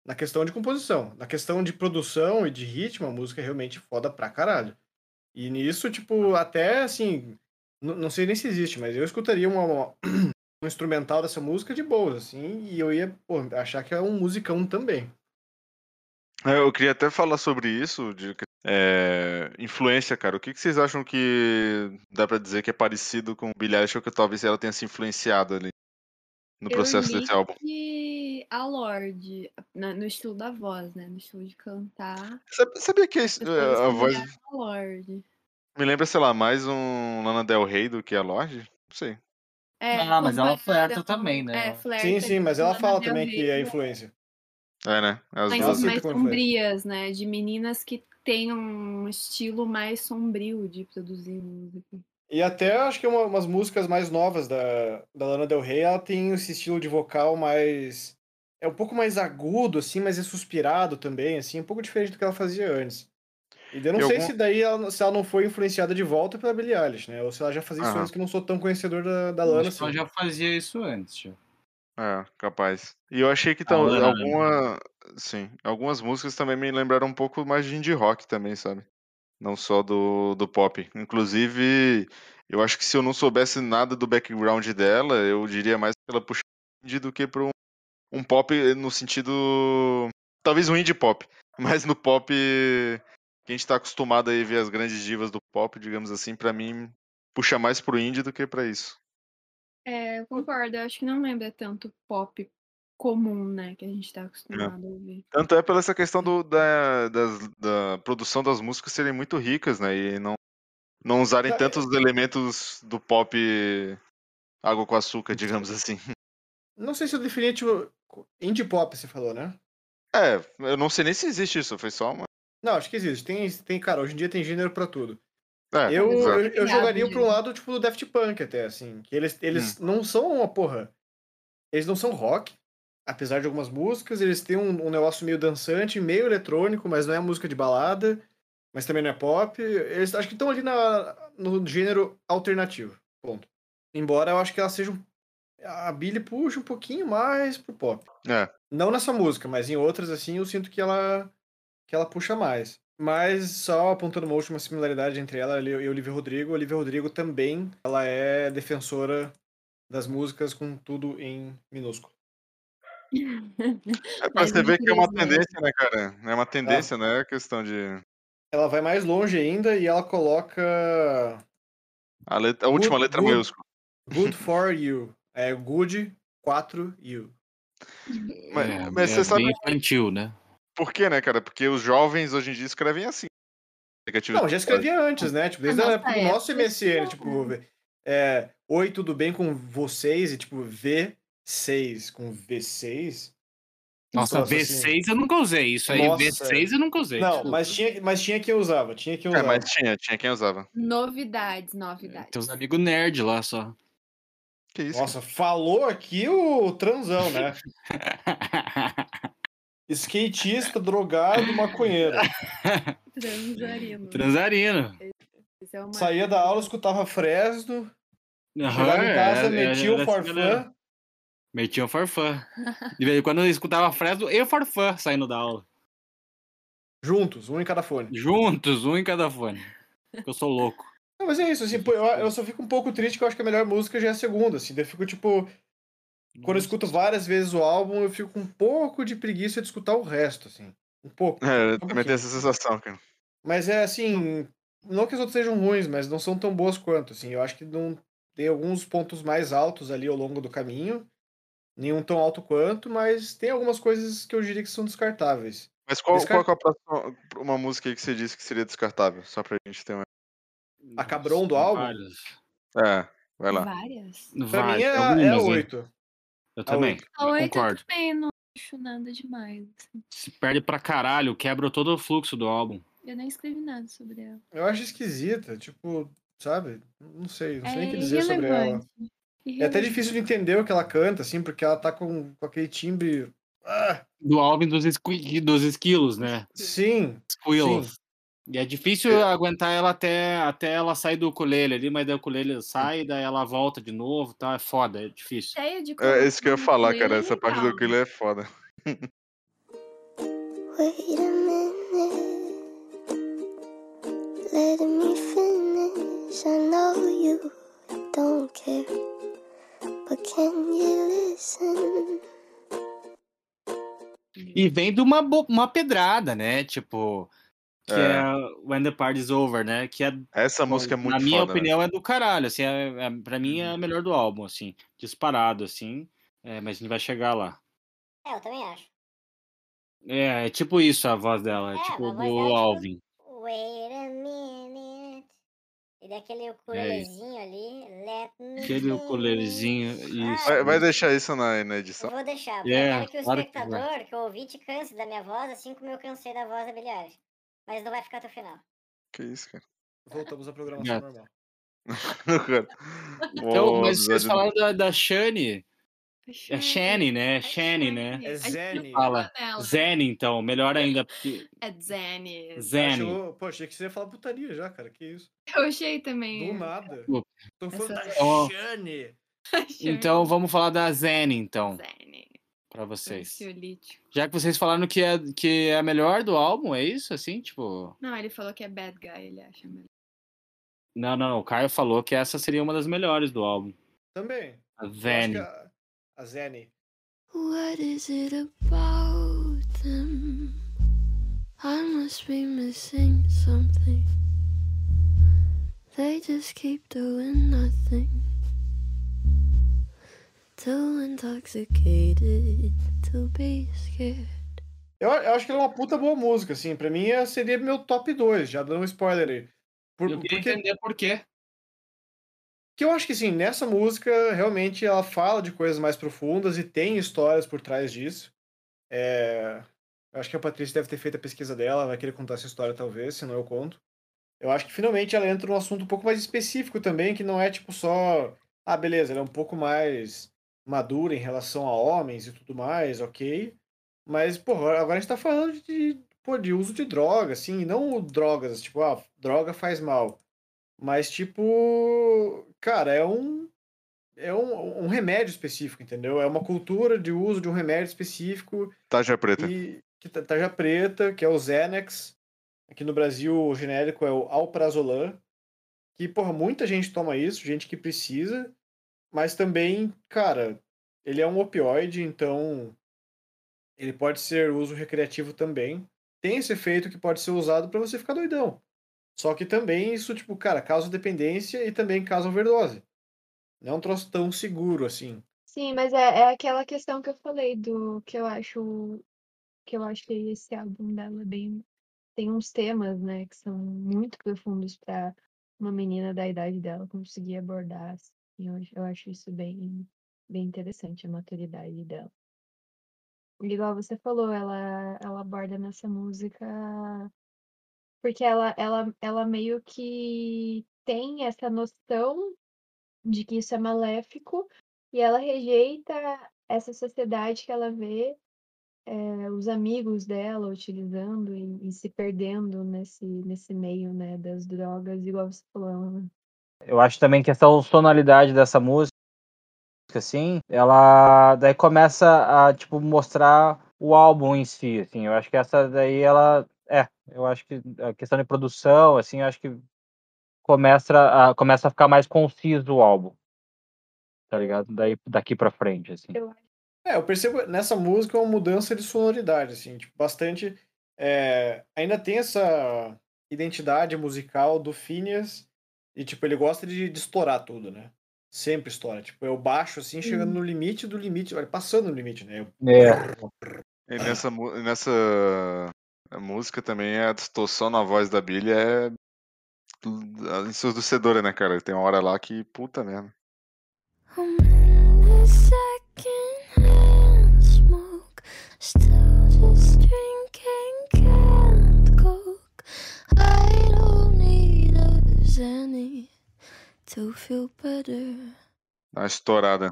Na questão de composição. Na questão de produção e de ritmo, a música é realmente foda pra caralho. E nisso, tipo, até assim. Não sei nem se existe, mas eu escutaria uma, uma- um instrumental dessa música de boas, assim, e eu ia pô, achar que é um musicão também. É, Eu queria até falar sobre isso, de é, influência, cara. O que, que vocês acham que dá pra dizer que é parecido com Billie Eilish ou que talvez ela tenha se influenciado ali no processo desse álbum? que a Lorde, no estilo da voz, né? No estilo de cantar. Sabe- Sabia que é, coisas a voz familiares da Lorde. me lembra, sei lá, mais um Lana Del Rey do que a Lorde? Não sei. É, Ah, mas ela flerta também, né? É, flerta Sim, sim, mas ela fala também que é né? influência. É, né? As Mas mais sombrias, né? De meninas que têm um estilo mais sombrio de produzir música. E até acho que uma- umas músicas mais novas da, da Lana Del Rey, ela tem esse estilo de vocal mais. É um pouco mais agudo, assim, mas é suspirado também, assim, um pouco diferente do que ela fazia antes. E eu não E sei algum- se daí ela, se ela não foi influenciada de volta pela Billie Eilish, né? Ou se ela já fazia isso antes, que eu não sou tão conhecedor da, da Eu Lana acho que ela assim. já fazia isso antes, já. É, capaz. E eu achei que tal, né? alguma, sim, algumas músicas também me lembraram um pouco mais de indie rock também, sabe? Não só do, do pop. Inclusive, eu acho que se eu não soubesse nada do background dela, eu diria mais que ela puxa indie do que para um, um pop no sentido, talvez um indie pop, mas no pop que a gente tá acostumado a ver as grandes divas do pop, digamos assim, pra mim puxa mais pro indie do que pra isso. É, eu concordo. Eu acho que não lembra tanto pop comum, né? Que a gente tá acostumado a ouvir. Tanto é pela essa questão do, da, das- da produção das músicas serem muito ricas, né? E não, não usarem Tá, tantos elementos do pop água com açúcar, digamos assim. Não sei se eu defini, tipo, indie pop, você falou, né? É, eu não sei nem se existe isso, foi só uma. Não, acho que existe. Tem, tem cara, hoje em dia tem gênero pra tudo. É, Eu, eu, eu jogaria pra um lado, tipo, do Daft Punk até, assim. Que eles, eles não são uma porra. Eles não são rock, apesar de algumas músicas. Eles têm um, um negócio meio dançante, meio eletrônico, mas não é música de balada. Mas também não é pop. Eles acho que estão ali na, no gênero alternativo. Ponto. Embora eu acho que ela seja. um- A Billie puxa um pouquinho mais pro pop. É. Não nessa música, mas em outras, assim, eu sinto que ela que ela puxa mais. Mas só apontando uma última similaridade entre ela e Olivia Rodrigo, Olivia Rodrigo também, ela é defensora das músicas com tudo em minúsculo. É pra Mas você ver que é uma né? tendência, né, cara? É uma tendência, não é questão de. Ela vai mais longe ainda e ela coloca A, letra- a última Good- letra good. maiúscula. good for you. É good 4 you. Mas, é, mas é você sabe bem infantil, né? Por quê, né, cara? Porque os jovens hoje em dia escrevem assim. Não, já escrevia antes, né? Tipo, desde A época do nosso MSN, tipo, é, oi, tudo bem com vocês? E tipo, V6 com V6. Nossa, Nossa, assim. V6 eu nunca usei. Isso aí, Nossa. V6 eu nunca usei. Não, desculpa. mas tinha, mas tinha quem usava, tinha quem É, usava. mas tinha, tinha quem usava. Novidades, novidades. Tem uns amigos nerd lá só. Que isso? Nossa, falou aqui o transão, né? Skatista, drogado, maconheiro. Transarino. Transarino. Esse é uma- Saía da aula, escutava Fresno, chegava em Aham, casa, era- metia era o galera. forfã. Metia o farfã. De vez em quando eu escutava Fresno e o farfã saindo da aula. Juntos, um em cada fone. Juntos, um em cada fone. Eu sou louco. Não, mas é isso, assim, eu, eu só fico um pouco triste que eu acho que a melhor música já é a segunda, assim. Daí eu fico, tipo, quando eu escuto várias vezes o álbum, eu fico com um pouco de preguiça de escutar o resto, assim. Um pouco. É, eu um também tenho essa sensação, cara. Mas é assim, não que as outras sejam ruins, mas não são tão boas quanto, assim. Eu acho que não tem alguns pontos mais altos ali ao longo do caminho, nenhum tão alto quanto, mas tem algumas coisas que eu diria que são descartáveis. Mas qual, Descar- qual é a próxima, uma música aí que você disse que seria descartável? Só pra gente ter uma. A Cabron do álbum? Vários. É, vai lá. Várias. Pra mim Vários, é, é? 8. Eu A também. oito. A oito eu concordo. também não acho nada demais. Se perde pra caralho, quebra todo o fluxo do álbum. Eu nem escrevi nada sobre ela. Eu acho esquisita, tipo, sabe? Não sei, não sei nem o que é dizer sobre ela. É até difícil de entender o que ela canta, assim, porque ela tá com, com aquele timbre. Ah, Do álbum dos, esqui- dos esquilos, né? sim, Squills. E é difícil aguentar ela até, até ela sair do ukulele ali, mas daí o ukulele sai, daí ela volta de novo, tá? É foda, é difícil. De É isso que eu ia falar, cara. é Essa parte do ukulele é foda. Wait a minute, let me finish. I know you don't care, but can you listen? E vem de uma, uma pedrada, né? Tipo, que é. É. When the Party's Over, né? Que é, Essa música é muito na minha foda. né? opinião, é do caralho, assim, é, é, pra mim é a melhor do álbum, assim, disparado, assim, é, mas a gente vai chegar lá. É, eu também acho. É, é tipo isso a voz dela, é, É, tipo do é tipo- Alvin. Wait a minute. E daquele ukulelezinho ali. Let me Aquele finish. ukulelezinho, isso. Vai, vai deixar isso na, na Eu edição? vou deixar, porque É, eu quero que o claro que espectador, que, o ouvinte, canse da minha voz, assim como eu cansei da voz da Billie Eilish. Mas não vai ficar até o final. Que isso, cara. voltamos à programação Gato. normal. Então, mas vocês falaram da, da Shani, é Shani. Shani, né? É Shani, né? É A gente Zene. Fala. nela. Zen, então, melhor ainda. porque- É Zene. Zen. Achou- Pô, achei que você ia falar putaria já, cara. Que isso? Eu achei também. Do nada. Tô falando da Essa- Ó. Shane. Então vamos falar da Zen, então, Zene. Pra vocês. Ansiolítico. Já que vocês falaram que é, que é a melhor do álbum, é isso? Assim, tipo. Não, ele falou que é bad guy, ele acha melhor. Não, não, o Caio falou que essa seria uma das melhores do álbum. Também. A Zen. que a, a Zene. What is it about them? I must be missing something. They just keep doing nothing. Too intoxicated to be scared. Eu, eu acho que ela é uma puta boa música, assim. Pra mim seria meu top 2, já dando um spoiler aí. Por, Eu queria porque entender por quê. que eu acho que, assim, nessa música, realmente ela fala de coisas mais profundas e tem histórias por trás disso. É, eu acho que a Patrícia deve ter feito a pesquisa dela, vai querer contar essa história, talvez, senão eu conto. Eu acho que finalmente ela entra num assunto um pouco mais específico também, que não é tipo só. Ah, beleza, ela é um pouco mais madura em relação a homens e tudo mais, ok. Mas, pô, agora a gente tá falando de, pô, de uso de droga, assim, não drogas, tipo, ah, droga faz mal. Mas, tipo, cara, é um. É um, um remédio específico, entendeu? É uma cultura de uso de um remédio específico Tarja preta. e que tá- tarja preta, que é o Xanax. Aqui no Brasil, o genérico é o Alprazolam. Que, porra, muita gente toma isso, gente que precisa. Mas também, cara, ele é um opioide, então ele pode ser uso recreativo também. Tem esse efeito que pode ser usado para você ficar doidão. Só que também isso, tipo, cara, causa dependência e também causa overdose. Não é um troço tão seguro assim. Sim, mas é, é aquela questão que eu falei do que eu acho que eu achei esse álbum dela bem. Tem uns temas, né, que são muito profundos para uma menina da idade dela conseguir abordar. Assim. Eu, acho- eu acho isso bem, bem interessante, a maturidade dela. Igual você falou, ela, ela aborda nessa música porque ela, ela, ela meio que tem essa noção de que isso é maléfico e ela rejeita essa sociedade que ela vê eh, os amigos dela utilizando e, e se perdendo nesse, nesse meio, né, das drogas, igual você falou. né? Eu acho também que essa sonoridade dessa música, assim, ela daí começa a, tipo, mostrar o álbum em si, assim. Eu acho que essa daí, ela, é, eu acho que a questão de produção, assim, eu acho que começa a, começa a ficar mais conciso o álbum, tá ligado? Daí, daqui pra frente, assim. É, eu percebo nessa música uma mudança de sonoridade, assim, tipo, bastante. é, ainda tem essa identidade musical do Phineas, e, tipo, ele gosta de, de estourar tudo, né? Sempre estoura. Tipo, o baixo, assim, chegando no limite do limite, passando no limite, né? É, E nessa, nessa música também a distorção na voz da Billy é ensurdecedora, né, cara? Tem uma hora lá que, puta merda. I'm Zenny to feel better. Dá uma estourada.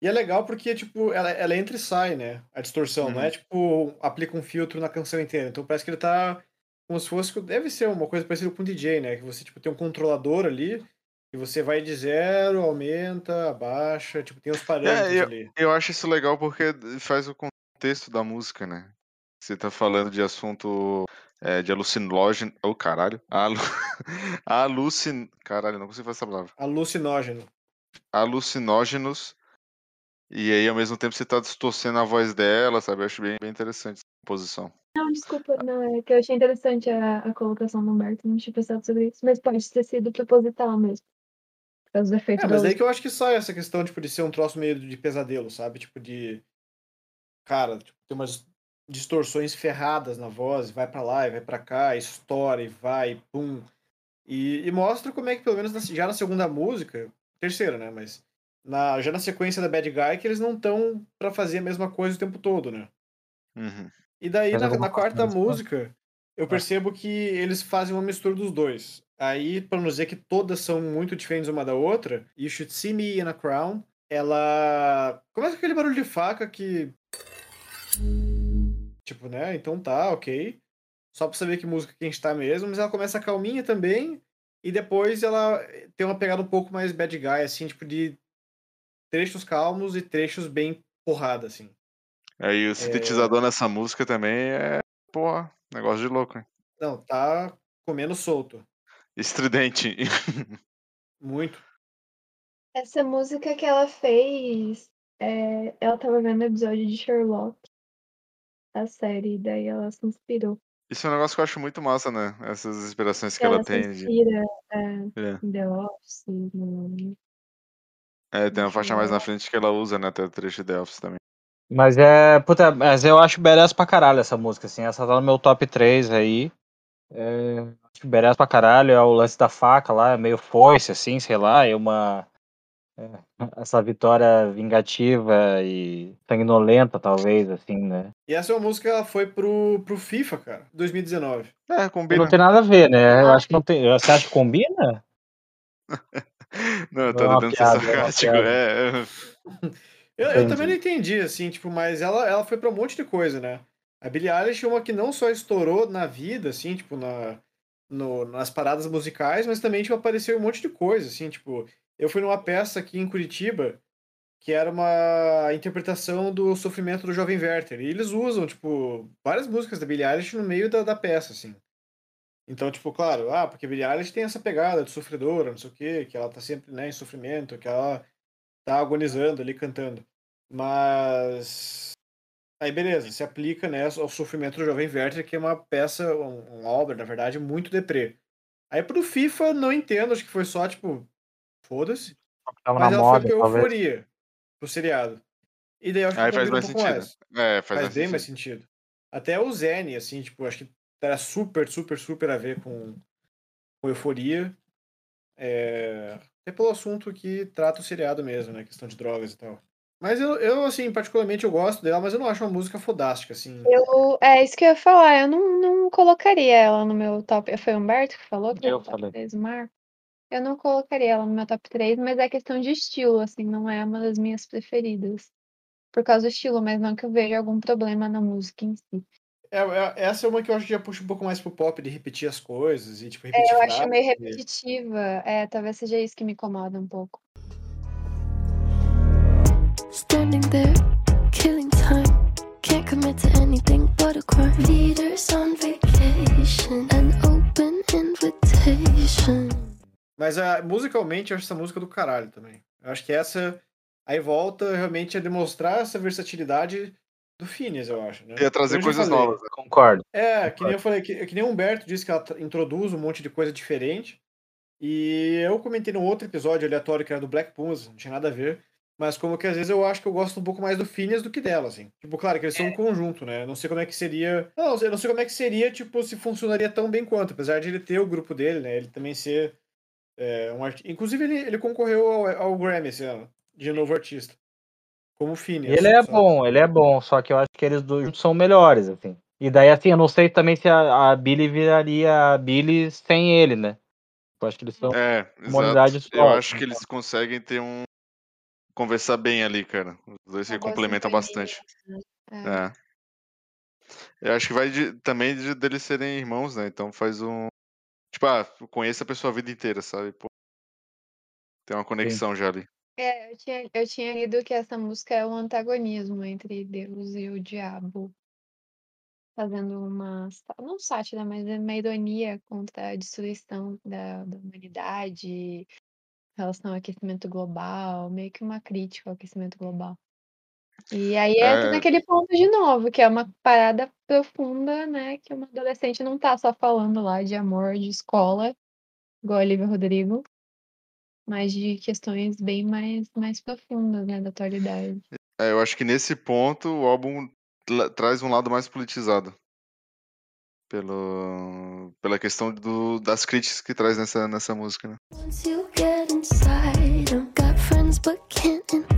E é legal porque, tipo, ela, ela entra e sai, né? A distorção, não é Uhum. tipo, aplica um filtro na canção inteira. Então parece que ele tá como se fosse. Deve ser uma coisa parecida com o DJ, né? Que você, tipo, tem um controlador ali e você vai de zero, aumenta, abaixa, tipo, tem os parâmetros É, eu, ali. eu acho isso legal porque faz o contexto da música, né? Você tá falando de assunto é, de alucinógeno. Ô, caralho. Alu... Alucin... Caralho, não consigo falar essa palavra. Alucinógeno. Alucinógenos. E aí, ao mesmo tempo, você tá distorcendo a voz dela, sabe? Eu acho bem, bem interessante essa composição. Não, desculpa, não, é que eu achei interessante a, a colocação do Humberto, não tinha pensado sobre isso, mas pode ter sido proposital mesmo. Por causa do efeito É, da mas aí que eu acho que sai essa questão, tipo, de ser um troço meio de pesadelo, sabe? Tipo, de. Cara, tipo, tem umas distorções ferradas na voz, vai pra lá e vai pra cá, estoura e vai, e pum. E, e mostra como é que, pelo menos na- já na segunda música, terceira, né? Mas na, já na sequência da Bad Guy, que eles não estão pra fazer a mesma coisa o tempo todo, né? Uhum. E daí, na, na quarta mesmo. música, eu percebo que eles fazem uma mistura dos dois. Aí, pra não dizer que todas são muito diferentes uma da outra, You Should See Me in a Crown, ela começa com aquele barulho de faca que. Tipo, né? Então tá, ok. Só pra saber que música que a gente tá mesmo, mas ela começa calminha também. E depois ela tem uma pegada um pouco mais bad guy, assim, tipo de trechos calmos e trechos bem porrada, assim. Aí o sintetizador nessa música também é, porra, negócio de louco, hein? Não, tá comendo solto. Estridente. Muito. Essa música que ela fez, é, ela tava vendo o episódio de Sherlock, a série, daí ela se inspirou. Isso é um negócio que eu acho muito massa, né? Essas inspirações que ela ela tem. de- inspira é, É. em The Office, no... É, tem uma faixa mais na frente que ela usa, né? Até o trecho de The Office também. Mas é. Puta, mas eu acho badass pra caralho essa música, assim. Essa tá no meu top 3 aí. É, acho badass pra caralho. É o lance da faca lá, é meio foice, assim, sei lá. É uma. É, essa vitória vingativa e sanguinolenta, talvez, assim, né? E essa é uma música que ela foi pro, pro FIFA, cara, 2019. É, combina. Não tem nada a ver, né? Eu acho que não tem. Você acha que combina? Não, eu É tô uma tentando ser piada, é uma sarcástico. É, é. Eu, eu também não entendi, assim, tipo, mas ela, ela foi pra um monte de coisa, né? A Billie Eilish é uma que não só estourou na vida, assim, tipo, na, no- nas paradas musicais, mas também, tipo, apareceu um monte de coisa, assim, tipo... Eu fui numa peça aqui em Curitiba, que era uma interpretação do Sofrimento do Jovem Werther, e eles usam, tipo, várias músicas da Billie Eilish no meio da, da peça, assim. Então, tipo, claro, ah, porque Billie Eilish tem essa pegada de sofredora, não sei o quê, que ela tá sempre, né, em sofrimento, que ela tá agonizando ali, cantando. Mas. Aí, beleza, se aplica, né, ao sofrimento do Jovem Werther, que é uma peça, um- uma obra, na verdade, muito deprê. Aí pro FIFA, não entendo, acho que foi só, tipo, foda-se. Mas na ela moda, foi pra talvez. euforia, pro seriado. E daí eu acho que Aí faz combina um mais pouco sentido. mais. É, faz, Faz, mais bem sentido. mais sentido. Até o Zen, assim, tipo, acho que era super, super, super a ver com, com euforia. É, até pelo assunto que trata o seriado mesmo, né? Questão de drogas e tal. Mas eu, eu, assim, particularmente eu gosto dela, mas eu não acho uma música fodástica, assim. Eu, é isso que eu ia falar, eu não, não colocaria ela no meu top. Foi o Humberto que falou que Eu falei. 3 do Marco? Eu não colocaria ela no meu top 3, mas é questão de estilo, assim, não é uma das minhas preferidas. Por causa do estilo, mas não que eu veja algum problema na música em si. É, é- essa é uma que eu acho que já puxa um pouco mais pro pop, de repetir as coisas e, tipo, repetir É, eu acho meio e- repetitiva. É, talvez seja isso que me incomoda um pouco. Standing there, killing time. Can't commit to anything but a crime. Leaders on vacation, an open invitation. Mas ah, musicalmente eu acho essa música do caralho também. Eu acho que essa aí volta realmente a demonstrar essa versatilidade do Phineas, eu acho. Né? Ia trazer Eu coisas falei. novas. né? Concordo. É, que nem eu falei, que, que nem o Humberto disse que ela introduz um monte de coisa diferente. E eu comentei num outro episódio aleatório que era do Black Pumas, não tinha nada a ver. Mas como que às vezes eu acho que eu gosto um pouco mais do Phineas do que dela, assim. Tipo, claro que eles são um conjunto, né? Não sei como é que seria. Não, eu não sei como é que seria, tipo, se funcionaria tão bem quanto. Apesar de ele ter o grupo dele, né? Ele também ser é, um artista. Inclusive, ele, ele concorreu ao, ao Grammy esse ano, de novo artista. Como Phineas. Ele é só. bom, ele é bom, só que eu acho que eles dois juntos são melhores, assim. E daí, assim, eu não sei também se a, a Billy viraria a Billy sem ele, né? Eu acho que eles são. É, Uma unidade exato. Eu só, acho que eles conseguem ter um. conversar bem ali, cara. Os dois se complementam bastante. né? É. É. Eu acho que vai de- também de, deles serem irmãos, né? Então faz um. Tipo, ah, conheça a pessoa a vida inteira, sabe? Pô, tem uma conexão já ali. É, eu tinha, eu tinha lido que essa música é um antagonismo entre Deus e o diabo. Fazendo uma, não sátira, mas é uma ironia contra a destruição da, da humanidade, em relação ao aquecimento global, meio que uma crítica ao aquecimento global. E aí entra É. naquele ponto de novo, que é uma parada profunda, né? Que uma adolescente não tá só falando lá de amor, de escola, igual a Olivia Rodrigo, mas de questões bem mais, mais profundas, né, da atualidade. É, eu acho que nesse ponto o álbum traz um lado mais politizado. Pelo, pela questão do, das críticas que traz nessa, nessa música, né? Once you get inside, I've got friends but can't invite.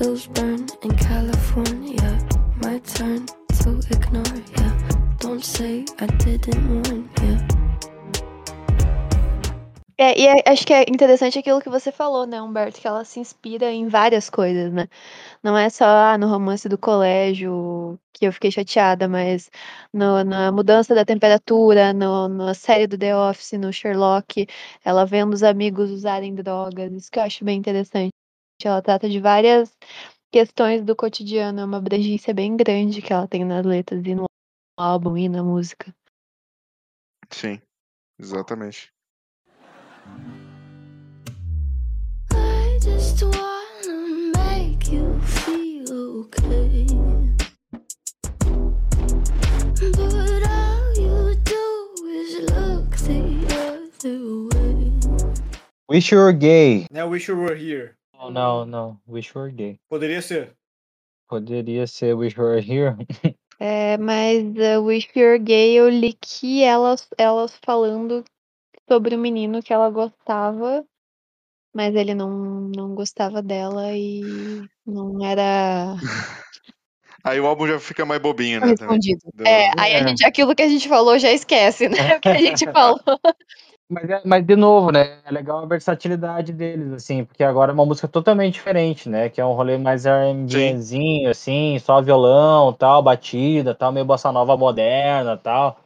Hills burn in California. My turn to ignore ya. Don't say I didn't warn ya. É, e é- acho que é interessante aquilo que você falou, né, Humberto? Que ela se inspira em várias coisas, né? Não é só ah, no romance do colégio que eu fiquei chateada, mas no- na mudança da temperatura, no, na série do The Office, no Sherlock, ela vendo os amigos usarem drogas, isso que eu acho bem interessante. Ela trata de várias questões do cotidiano, é uma abrangência bem grande que ela tem nas letras e no álbum e na música. Sim, exatamente. I just wanna make you feel okay. But all you do is look the other way. Wish You Were Gay. Né, Wish You Were Here. Não, não, não. Wish Were Gay. Poderia ser. Poderia ser Wish Were Here. É, mas uh, Wish You're Gay eu li que elas, elas falando sobre o menino que ela gostava, mas ele não, não gostava dela e não era Aí o álbum já fica mais bobinho, né? também. correspondido. Do- É, aí a É. gente, aquilo que a gente falou já esquece, né? O que a gente falou. Mas, é- mas, de novo, né? É legal a versatilidade deles, assim, porque agora é uma música totalmente diferente, né? Que é um rolê mais R&Bzinho, assim, só violão, tal, batida, tal, meio bossa nova moderna, tal.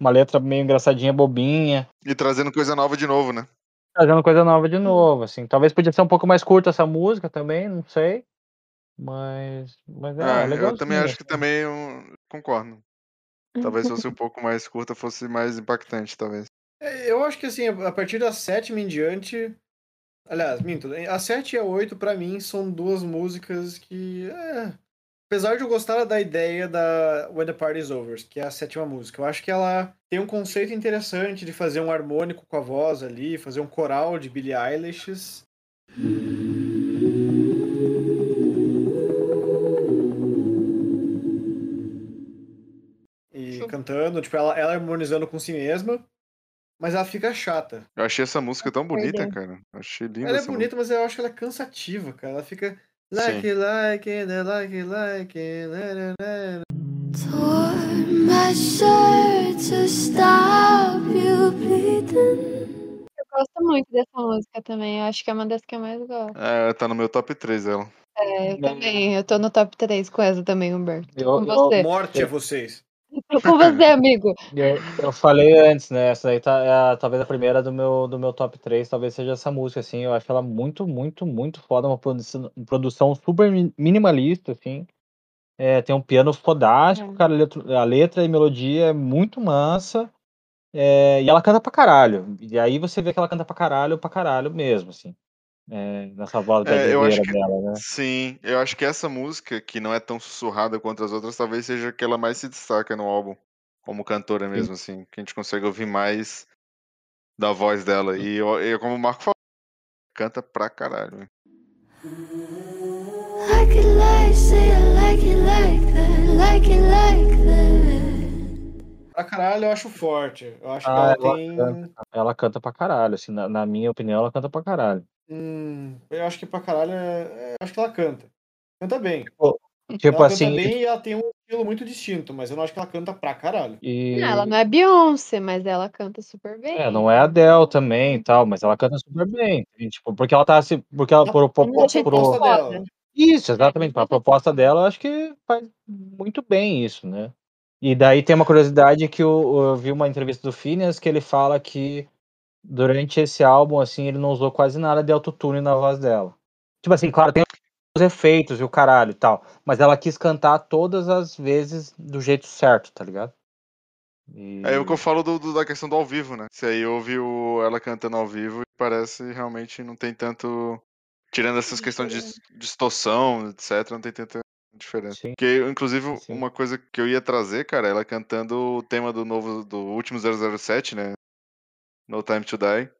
Uma letra meio engraçadinha, bobinha. E trazendo coisa nova de novo, né? Trazendo coisa nova de novo, assim. Talvez podia ser um pouco mais curta essa música também, não sei. Mas, mas é, Ah, legal. eu também acho que também eu concordo. Talvez fosse um pouco mais curta, fosse mais impactante, talvez. Eu acho que assim, a partir da sétima em diante. Aliás, minto. A 7 e a 8, pra mim, são duas músicas que. é, apesar de eu gostar da ideia da When the Party's Over, que é a sétima música, eu acho que ela tem um conceito interessante de fazer um harmônico com a voz ali, fazer um coral de Billie Eilish. cantando, tipo, ela, ela harmonizando com si mesma, mas ela fica chata. Eu achei essa música tão bonita, Perdeu. cara. Eu achei linda Ela é bonita, mas eu acho que ela é cansativa, cara. Ela fica. Like Sim. it, like it, I like it, like it. na, na, na. Tore my shirt to stop you bleeding. Eu gosto muito dessa música também. Eu acho que é uma das que eu mais gosto. É, tá no meu top 3 dela. É, eu também. Eu tô no top 3 com essa também, Humberto. Eu- com eu- você. Morte a vocês. Com você, amigo. Eu, eu falei antes, né? Essa aí tá, é a- talvez a primeira do meu, do meu top 3, talvez seja essa música, assim. Eu acho ela muito, muito, muito foda. Uma produção, produção super mi- minimalista, assim. É, tem um piano fodástico, É. cara. A letra, a letra e melodia é muito massa. É, e ela canta pra caralho. E aí você vê que ela canta pra caralho, pra caralho mesmo, assim. É, nessa voz É, eu acho que- dela, né? Sim, eu acho que essa música, que não é tão sussurrada quanto as outras, talvez seja a que ela mais se destaca no álbum, como cantora mesmo, assim, que a gente consegue ouvir mais da voz dela. E eu, eu, como o Marco falou, canta pra caralho. Like it like, say I like it like that, like it like that. Pra caralho, eu acho forte. Eu acho Ah, que ela ela tem. canta. Ela canta pra caralho, assim. Na, na minha opinião, ela canta pra caralho. Hum, eu acho que pra caralho. É... é, eu acho que ela canta. Canta bem. Tipo ela assim. canta bem e ela tem um estilo muito distinto, mas eu não acho que ela canta pra caralho. E... Não, ela não é Beyoncé, mas ela canta super bem. É, não é a Adele também e tal, mas ela canta super bem. e, tipo, porque ela tá se. Porque ela. Por, por, por- dela. Isso, exatamente. A proposta dela, eu acho que faz muito bem isso, né? E daí tem uma curiosidade que eu, eu vi uma entrevista do Phineas que ele fala que durante esse álbum, assim, ele não usou quase nada de autotune na voz dela. Tipo assim, claro, tem os efeitos e o caralho e tal, mas ela quis cantar todas as vezes do jeito certo, tá ligado? E... É o que eu falo do, do- da questão do ao vivo, né? Se aí ouve o, ela cantando ao vivo e parece realmente não tem tanto. Tirando essas questões de dis- distorção, etc., não tem tanta diferença. Sim. Porque, inclusive, Sim. uma coisa que eu ia trazer, cara, ela cantando o tema do novo, do último 007, né? No Time to Die.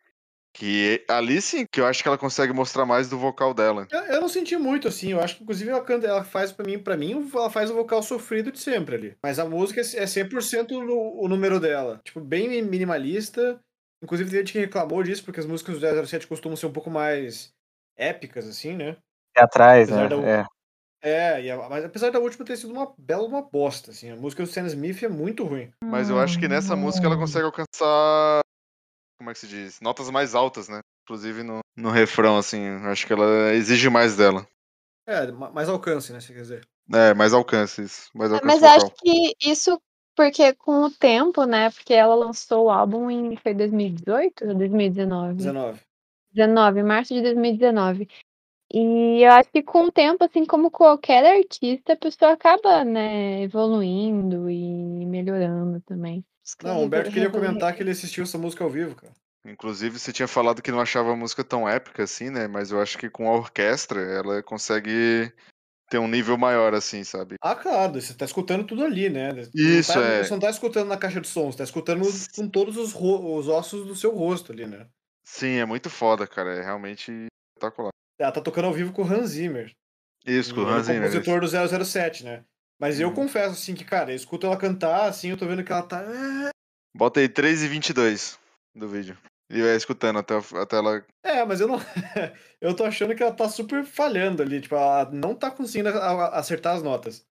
Que ali sim, que eu acho que ela consegue mostrar mais do vocal dela. Eu, eu não senti muito, assim. Eu acho que, inclusive, ela canta, ela faz pra mim, pra mim, ela faz o vocal sofrido de sempre ali. Mas a música é 100% o, o número dela. Tipo, bem minimalista. Inclusive, tem gente que reclamou disso, porque as músicas do 007 costumam ser um pouco mais épicas, assim, né? É atrás, né? Apesar da- É. É, a- mas apesar da última ter sido uma bela uma bosta, assim. A música do Sam Smith é muito ruim. Mas eu acho que nessa música ela consegue alcançar. Como é que se diz? Notas mais altas, né? Inclusive no, no refrão, assim. Acho que ela exige mais dela. É, ma- mais alcance, né, se quer dizer. É, mais alcance isso. Mais É, alcance Mas eu vocal. acho que isso porque com o tempo, né? Porque ela lançou o álbum em foi 2018 ou 2019? 19. 19, março de 2019. E eu acho que com o tempo, assim como qualquer artista, a pessoa acaba, né, evoluindo e melhorando também. Acho que Não, o Humberto queria comentar que ele assistiu essa música ao vivo, cara. Inclusive, você tinha falado que não achava a música tão épica assim, né? Mas eu acho que com a orquestra ela consegue ter um nível maior, assim, sabe? Ah, claro, você tá escutando tudo ali, né? Isso, não tá, é. Você não tá escutando na caixa de som, você tá escutando com todos os, os ossos do seu rosto ali, né? Sim, é muito foda, cara. É realmente espetacular. Ela tá tocando ao vivo com o Hans Zimmer. Isso, com o é Hans Zimmer. isso. compositor do 007, né? Mas eu Uhum. confesso, assim, que, cara, eu escuto ela cantar, assim, eu tô vendo que ela tá... Bota aí 3 e 22 do vídeo. E vai escutando até, até ela. É, mas eu não... eu tô achando que ela tá super falhando ali, tipo, ela não tá conseguindo acertar as notas.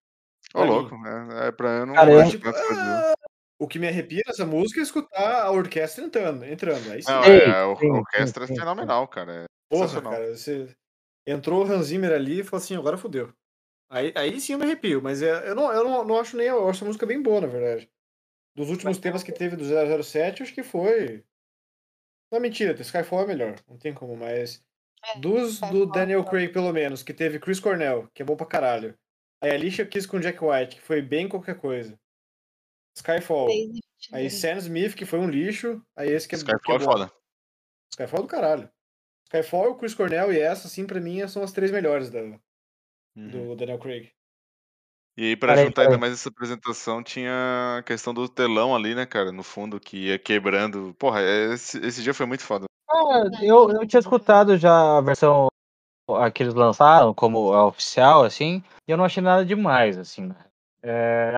Ô, louco. É, é pra eu não. Cara, eu- dizer. O que me arrepia nessa música é escutar a orquestra entrando, entrando. Aí sim. Não, é, a orquestra é fenomenal, cara. É Porra, cara, você entrou o Hans Zimmer ali e falou assim, agora fodeu. Aí, aí sim eu me arrepio, mas é, eu, não, eu não, não acho nem. Eu acho a música bem boa, na verdade. Dos últimos temas que teve do 007, acho que foi. Não, mentira, The Skyfall é melhor, não tem como, mas. Dos do Daniel é. Craig, pelo menos, que teve Chris Cornell, que é bom pra caralho. Aí Alicia Keys com Jack White, que foi bem qualquer coisa. Skyfall. Aí Sam Smith, que foi um lixo. Aí esse que é, que Skyfall é bom. foda. Skyfall é do caralho. Skyfall, o Chris Cornell e essa, assim, pra mim, são as três melhores da, Uhum. do Daniel Craig. E aí, pra juntar ainda mais essa apresentação, tinha a questão do telão ali, né, cara, no fundo, que ia quebrando. Porra, esse, esse dia foi muito foda. Ah, eu, eu tinha escutado já a versão a que eles lançaram como a oficial, assim, e eu não achei nada demais, assim. né? É,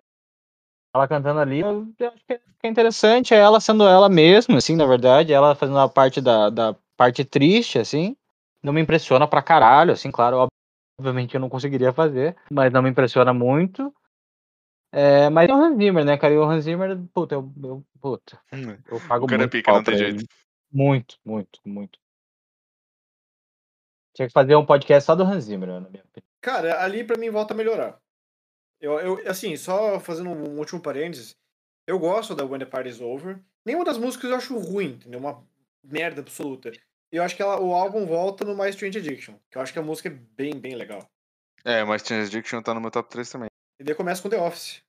ela cantando ali, eu eu acho que é interessante, é ela sendo ela mesma, assim, na verdade, ela fazendo a parte da, da parte triste, assim, não me impressiona pra caralho, assim, claro, obviamente eu não conseguiria fazer, mas não me impressiona muito. É, mas é o Hans Zimmer, né, cara? E o Hans Zimmer, puta, eu, eu, puta, eu pago O cara é muito pica, não tem ele. jeito. Muito, muito, muito. Tinha que fazer um podcast só do Hans Zimmer, na minha opinião. Cara, ali pra mim volta a melhorar. Eu, eu, assim, só fazendo um último parênteses, eu gosto da When the Party's Over. Nenhuma das músicas eu acho ruim, entendeu? Uma merda absoluta. E eu acho que ela, o álbum volta no My Strange Addiction, que eu acho que a música é bem, bem legal. É, mas Change Addiction tá no meu top 3 também. E daí começa com The Office.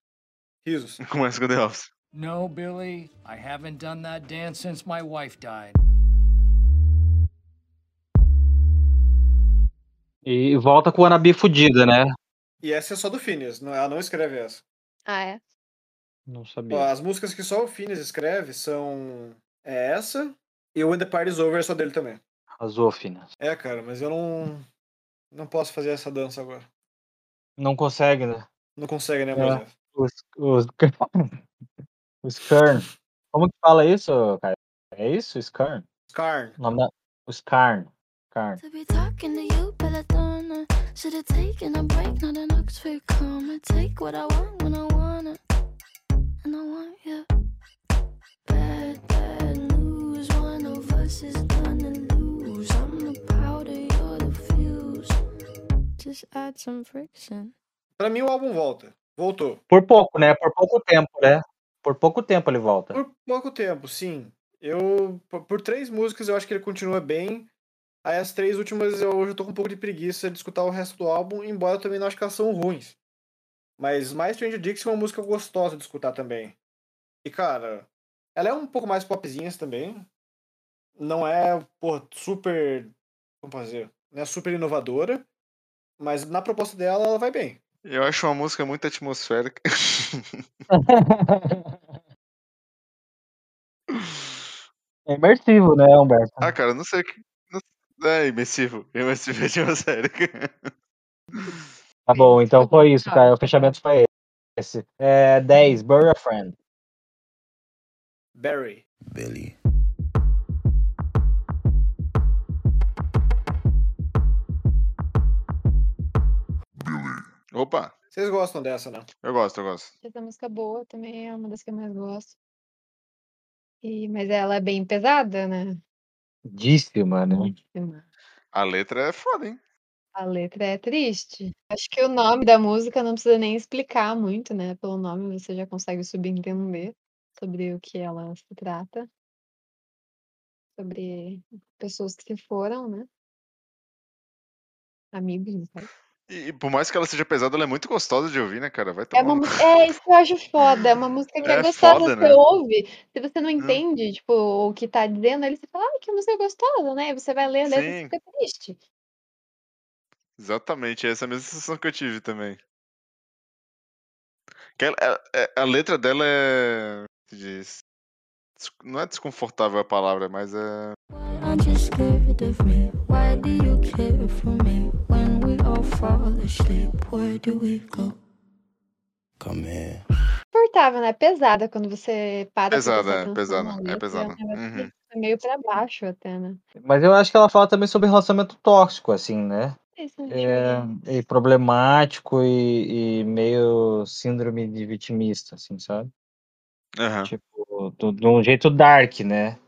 Risos. Começa com The Office. No, Billy, I haven't done that dance since my wife died. E volta com o Anabi fudida, né? E essa é só do Phineas, não, ela não escreve essa. Ah, é? Não sabia. As músicas que só o Phineas escreve são é essa e o When the Party's Over é só dele também. Arrasou, Finas. É, cara, mas eu não não posso fazer essa dança agora. Não consegue, né? Não consegue, né, É. Os, os, os Kern. Como que fala isso, cara? É isso? Skarn? Skarn. O nome da... O Skarn. Skarn. To be talking to you, Belladonna. Should have taken a break, not an Oxford comma. Take what I want when I want it. And I want you. Bad, bad. One of us is gonna lose. I'm the powder, you're the fuse. Just add some friction. Pra mim o álbum volta. Voltou. Por pouco, né? Por pouco tempo, né? Por pouco tempo ele volta. Por pouco tempo, sim. Eu por, por três músicas eu acho que ele continua bem. Aí as três últimas eu hoje eu tô com um pouco de preguiça de escutar o resto do álbum, embora eu também não acho que elas são ruins. Mas My Strange Addiction é uma música gostosa de escutar também. E cara, ela é um pouco mais popzinha também. Não é, pô, super, como fazer, não é super inovadora, mas na proposta dela ela vai bem. Eu acho uma música muito atmosférica. É imersivo, né, Humberto? ah, cara, não sei o que. não- É imersivo. Imersivo é atmosférica. Tá bom, então foi isso, cara. O fechamento foi esse. É 10, Bury a Friend. Barry. Billy. Opa, Vocês gostam dessa, né? eu gosto, eu gosto. Essa música boa também é uma das que eu mais gosto. E, mas ela é bem pesada, né? Díssima, né? A letra é foda, hein? A letra é triste. Acho que o nome da música não precisa nem explicar muito, né? Pelo nome você já consegue subentender sobre o que ela se trata. Sobre pessoas que se foram, né? Amigos, não sei. E por mais que ela seja pesada, ela é muito gostosa de ouvir, né, cara? Vai É tomar uma no música, é isso que eu acho foda. É uma música que é, É gostosa. foda, Você né? ouve, se você não entende, tipo, o que tá dizendo, aí você fala, ai, que música gostosa, né? Aí você vai ler a letra e Sim. fica triste. Exatamente, essa é a mesma sensação que eu tive também. Que ela- é- é- a letra dela é. se diz, Não é desconfortável a palavra, mas é. Aren't you scared of me? Why do you care for me? When we all fall asleep, where do we go? Come here. Confortável, né? Pesada quando você para Pesada, é, atenção pesada, é pesada. um Uhum. é meio pra baixo até, né? Mas eu acho que ela fala também sobre relacionamento tóxico, assim, né? É, que- e problemático e, e meio síndrome de vitimista, assim, sabe? Aham. Tipo, do- de um jeito dark, né?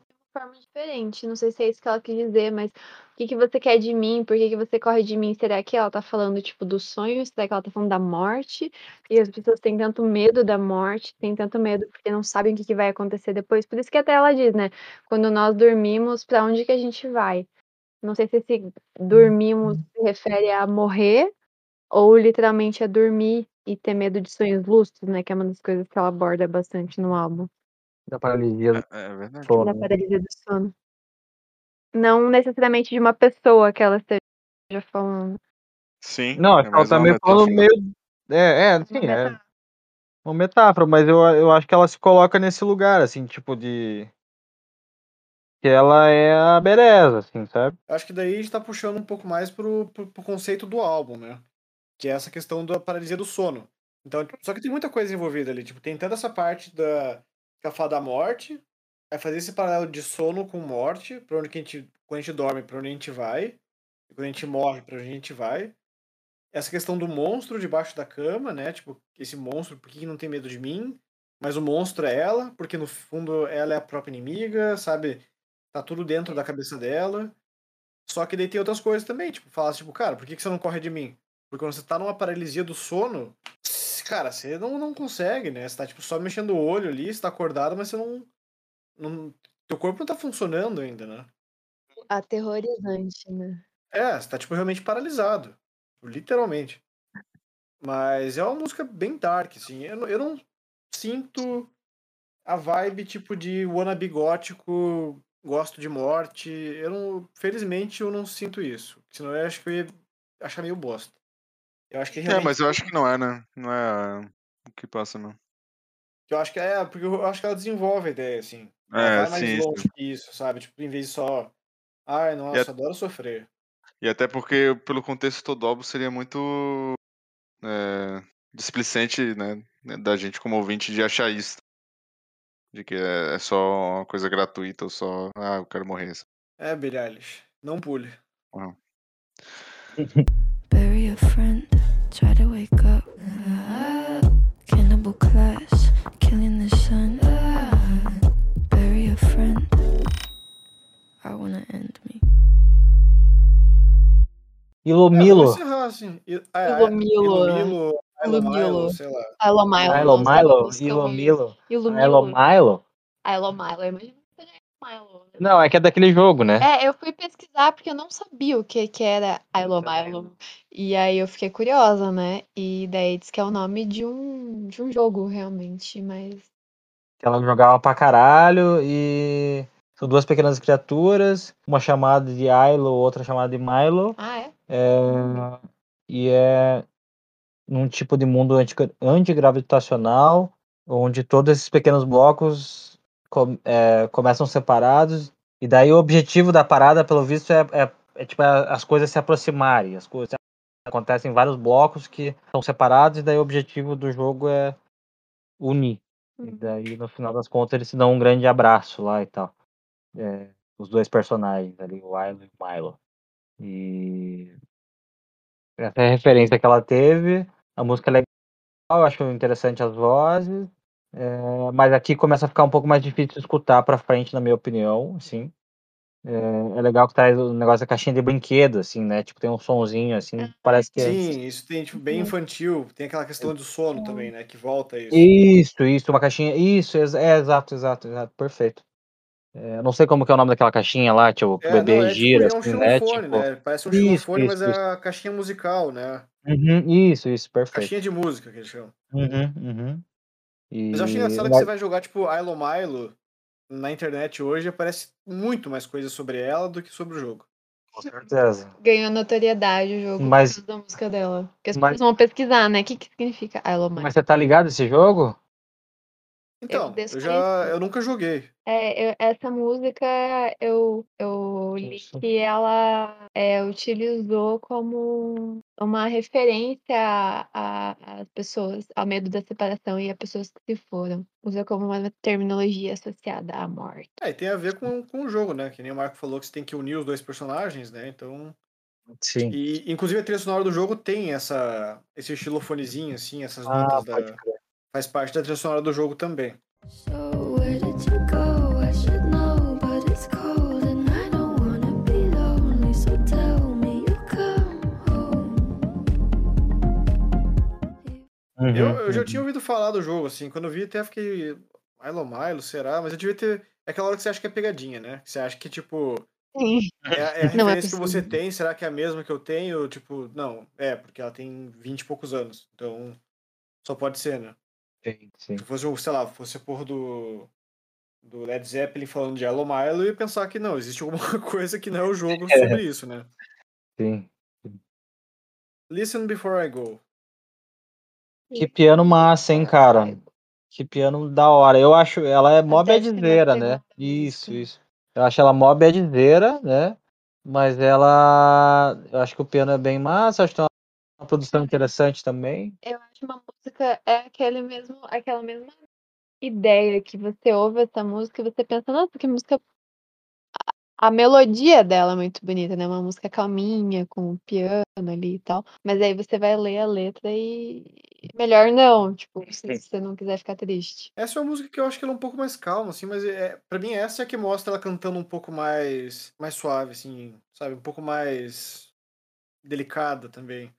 Diferente. Não sei se é isso que ela quis dizer, mas o que, que você quer de mim? Por que, que você corre de mim? Será que ela tá falando, tipo, dos sonhos? Será que ela tá falando da morte? E as pessoas têm tanto medo da morte, têm tanto medo porque não sabem o que, que vai acontecer depois. Por isso que até ela diz, né? Quando nós dormimos, pra onde que a gente vai? Não sei se esse dormimos se refere a morrer ou literalmente a dormir e ter medo de sonhos lúcidos, né? Que é uma das coisas que ela aborda bastante no álbum. Da paralisia do É, é verdade. sono. Da paralisia do sono. Não necessariamente de uma pessoa que ela esteja falando. Sim. Não, é acho que ela tá meio falando meio. É, é, sim, Uma é uma metáfora, mas eu, eu acho que ela se coloca nesse lugar, assim, tipo de. Que ela é a beleza, assim, sabe? Acho que daí a gente tá puxando um pouco mais pro, pro, pro conceito do álbum, né? Que é essa questão da paralisia do sono. Então, tipo, só que tem muita coisa envolvida ali. Tipo, tem toda essa parte da. Fala da morte. Aí fazer esse paralelo de sono com morte, pra onde que a gente. Quando a gente dorme, pra onde a gente vai. E quando a gente morre, pra onde a gente vai. Essa questão do monstro debaixo da cama, né? Tipo, esse monstro, por que não tem medo de mim? Mas o monstro é ela, porque no fundo ela é a própria inimiga, sabe? Tá tudo dentro da cabeça dela. Só que daí tem outras coisas também, tipo, fala tipo, cara, por que que você não corre de mim? Porque quando você tá numa paralisia do sono, cara, você não, não consegue, né? Você tá, tipo, só mexendo o olho ali, você tá acordado, mas você não. não teu corpo não tá funcionando ainda, né? Aterrorizante, né? É, você tá, tipo, realmente paralisado. Literalmente. Mas é uma música bem dark, assim. Eu, não- eu não sinto a vibe, tipo, de wannabe gótico, gosto de morte. Eu não. Felizmente eu não sinto isso. Senão eu acho que eu ia achar meio bosta. Eu acho que É, realmente. mas eu acho que não é, né? Não é o que passa, não. Eu acho que é, porque eu acho que ela desenvolve a ideia, assim. Ela É, vai mais sim, longe sim. que isso, sabe? Tipo, em vez de só. Ai, E, nossa, a- adoro sofrer. e até porque, pelo contexto todo álbum, seria muito é, displicente, né? Da gente como ouvinte de achar isso. De que é, é só uma coisa gratuita ou só, ah, eu quero morrer. É, Eilish. Não pule. Uhum. Bury a friend, try to wake up. Cannibal class, killing the sun. Bury a friend, I wanna end me. É, Ilomilo. vamos encerrar, assim. I- ah, é, Ilomilo. Ilomilo, Ilomilo, Ilomilo. sei lá. Ilomilo. Milo, nossa, Milo, música eu Ilomilo. Ilomilo. Ilomilo? Ilomilo, imagina que seja Milo. Não, é que é daquele jogo, né? É, eu fui pesquisar porque eu não sabia o que que era Ilomilo. E aí eu fiquei curiosa, né? E daí diz que é o nome de um, de um jogo, realmente, mas... Ela jogava pra caralho e são duas pequenas criaturas, uma chamada de Ilo, outra chamada de Milo. Ah, é? É, e é num tipo de mundo anti- antigravitacional, onde todos esses pequenos blocos com- é, começam separados, e daí o objetivo da parada, pelo visto, é, é- é, tipo é as coisas se aproximarem. As coisas acontecem em vários blocos que são separados, e daí o objetivo do jogo é unir. E daí, no final das contas, eles se dão um grande abraço lá e tal. É, os dois personagens ali, o Ilo e o Milo. E essa é a referência que ela teve. A música é legal, eu acho interessante as vozes. É, mas aqui começa a ficar um pouco mais difícil de escutar pra frente, na minha opinião, assim. É, é legal que traz o negócio da caixinha de brinquedo, assim, né? Tipo, tem um sonzinho, assim, parece que é... Sim, isso tem, tipo, bem infantil. Tem aquela questão do sono também, né? Que volta isso. Isso, isso, uma caixinha. Isso, é, exato, exato, exato, perfeito. É, não sei como que é o nome daquela caixinha lá, tipo, É, bebê não, é tipo, gira, é um assim, né? Tipo, né? Parece um isso, xilofone, mas isso, é a caixinha musical, né? Uhum, isso, isso, perfeito. Caixinha de música que eles chamam. Uhum, uhum. Mas eu acho E... engraçado que você vai jogar, tipo, Ilo Milo na internet hoje, aparece muito mais coisa sobre ela do que sobre o jogo. Com certeza. Ganhou notoriedade o jogo Mas- por causa da música dela. Porque as mas- pessoas vão pesquisar, né? O que que significa Ilomilo? Mas você tá ligado esse jogo? Então, eu, desconheço. já. Eu nunca joguei. É, eu- essa música eu, eu li que ela é, utilizou como uma referência às pessoas, ao medo da separação e a pessoas que se foram. Usa como uma terminologia associada à morte. É, e tem a ver com, com o jogo, né? Que nem o Marco falou que você tem que unir os dois personagens, né? Então. Sim. E, inclusive, a trilha sonora do jogo tem essa, esse estilofonezinho, assim, essas Ah, notas da. crer. Faz parte da trilha sonora do jogo também. So where did you Uhum, Eu, eu já uhum. tinha ouvido falar do jogo, assim, quando eu vi até fiquei. Milo Milo, será? Mas eu devia ter. É aquela hora que você acha que é pegadinha, né? Que você acha que, tipo. Sim. É, é a é referência que você tem, será que é a mesma que eu tenho? Tipo, não, é, porque ela tem 20 e poucos anos. Então, só pode ser, né? Sim, sim. Se fosse, sei lá, fosse a porra do, do Led Zeppelin falando de Hello Milo, ia pensar que não, existe alguma coisa que não é o jogo sobre isso, né? sim. Listen Before I Go. Que piano massa, hein, cara? Que piano da hora. Eu acho ela é mó badzeira, né? segunda Isso, isso. Eu acho ela mó badzeira, né? Mas ela. Eu acho que o piano é bem massa, acho que tem uma produção interessante também. Eu acho uma música é aquele mesmo, aquela mesma ideia que você ouve essa música e você pensa, nossa, que música. A, melodia dela é muito bonita, né? Uma música calminha, com piano ali e tal. Mas aí você vai ler a letra e. Melhor não, tipo, se você não quiser ficar triste. Essa é uma música que eu acho que ela é um pouco mais calma, assim, mas é, pra mim essa é a que mostra ela cantando um pouco mais, mais suave, assim, sabe? Um pouco mais delicada também.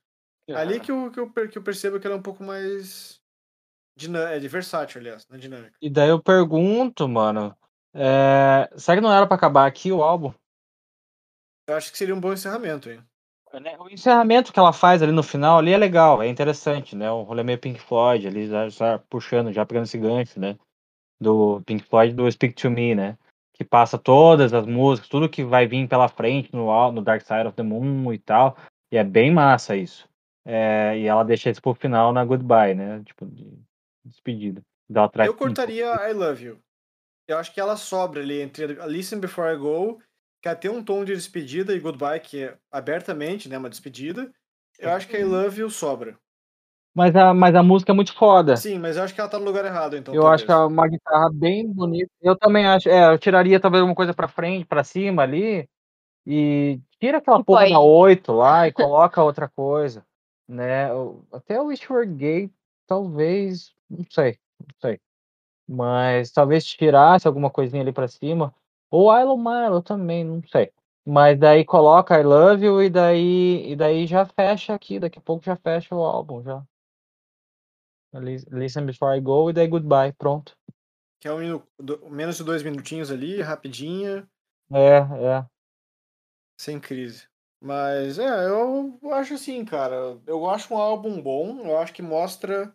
Ali que eu, que, eu, que eu percebo que ela é um pouco mais dinâmica, é de versátil, aliás, na dinâmica. E daí eu pergunto, mano, é, será que não era pra acabar aqui o álbum? Eu acho que seria um bom encerramento, hein? Né, O encerramento que ela faz ali no final ali é legal, é interessante, né? O rolê meio Pink Floyd ali, já, já puxando, já pegando esse gancho, né? Do Pink Floyd do Speak to Me, né? Que passa todas as músicas, tudo que vai vir pela frente no, no Dark Side of the Moon e tal. E é bem massa isso. É, e ela deixa isso pro final na Goodbye, né? Tipo, de despedida. Dá Eu cortaria I Love You. Eu acho que ela sobra ali entre a Listen Before I Go, que tem um tom de despedida, e Goodbye, que é abertamente, né, uma despedida. Eu acho que I Love You sobra. Mas a, mas a música é muito foda. Sim, mas eu acho que ela tá no lugar errado, então. eu talvez. acho que é uma guitarra bem bonita. Eu também acho. É, eu tiraria talvez uma coisa pra frente, pra cima ali. E tira aquela Tipo porra da 8 lá e coloca outra coisa. Né? Até o Wish Were Gay, talvez. Não sei. Não sei. Mas talvez tirasse alguma coisinha ali pra cima. Ou Ilo Milo também, não sei. Mas daí coloca I Love You e daí, e daí já fecha aqui. Daqui a pouco já fecha o álbum. já. Lis- Listen Before I Go e daí Goodbye. Pronto. Que é um menos de dois minutinhos ali, rapidinha, É, é. sem crise. Mas é, eu acho assim, cara. Eu acho um álbum bom, eu acho que mostra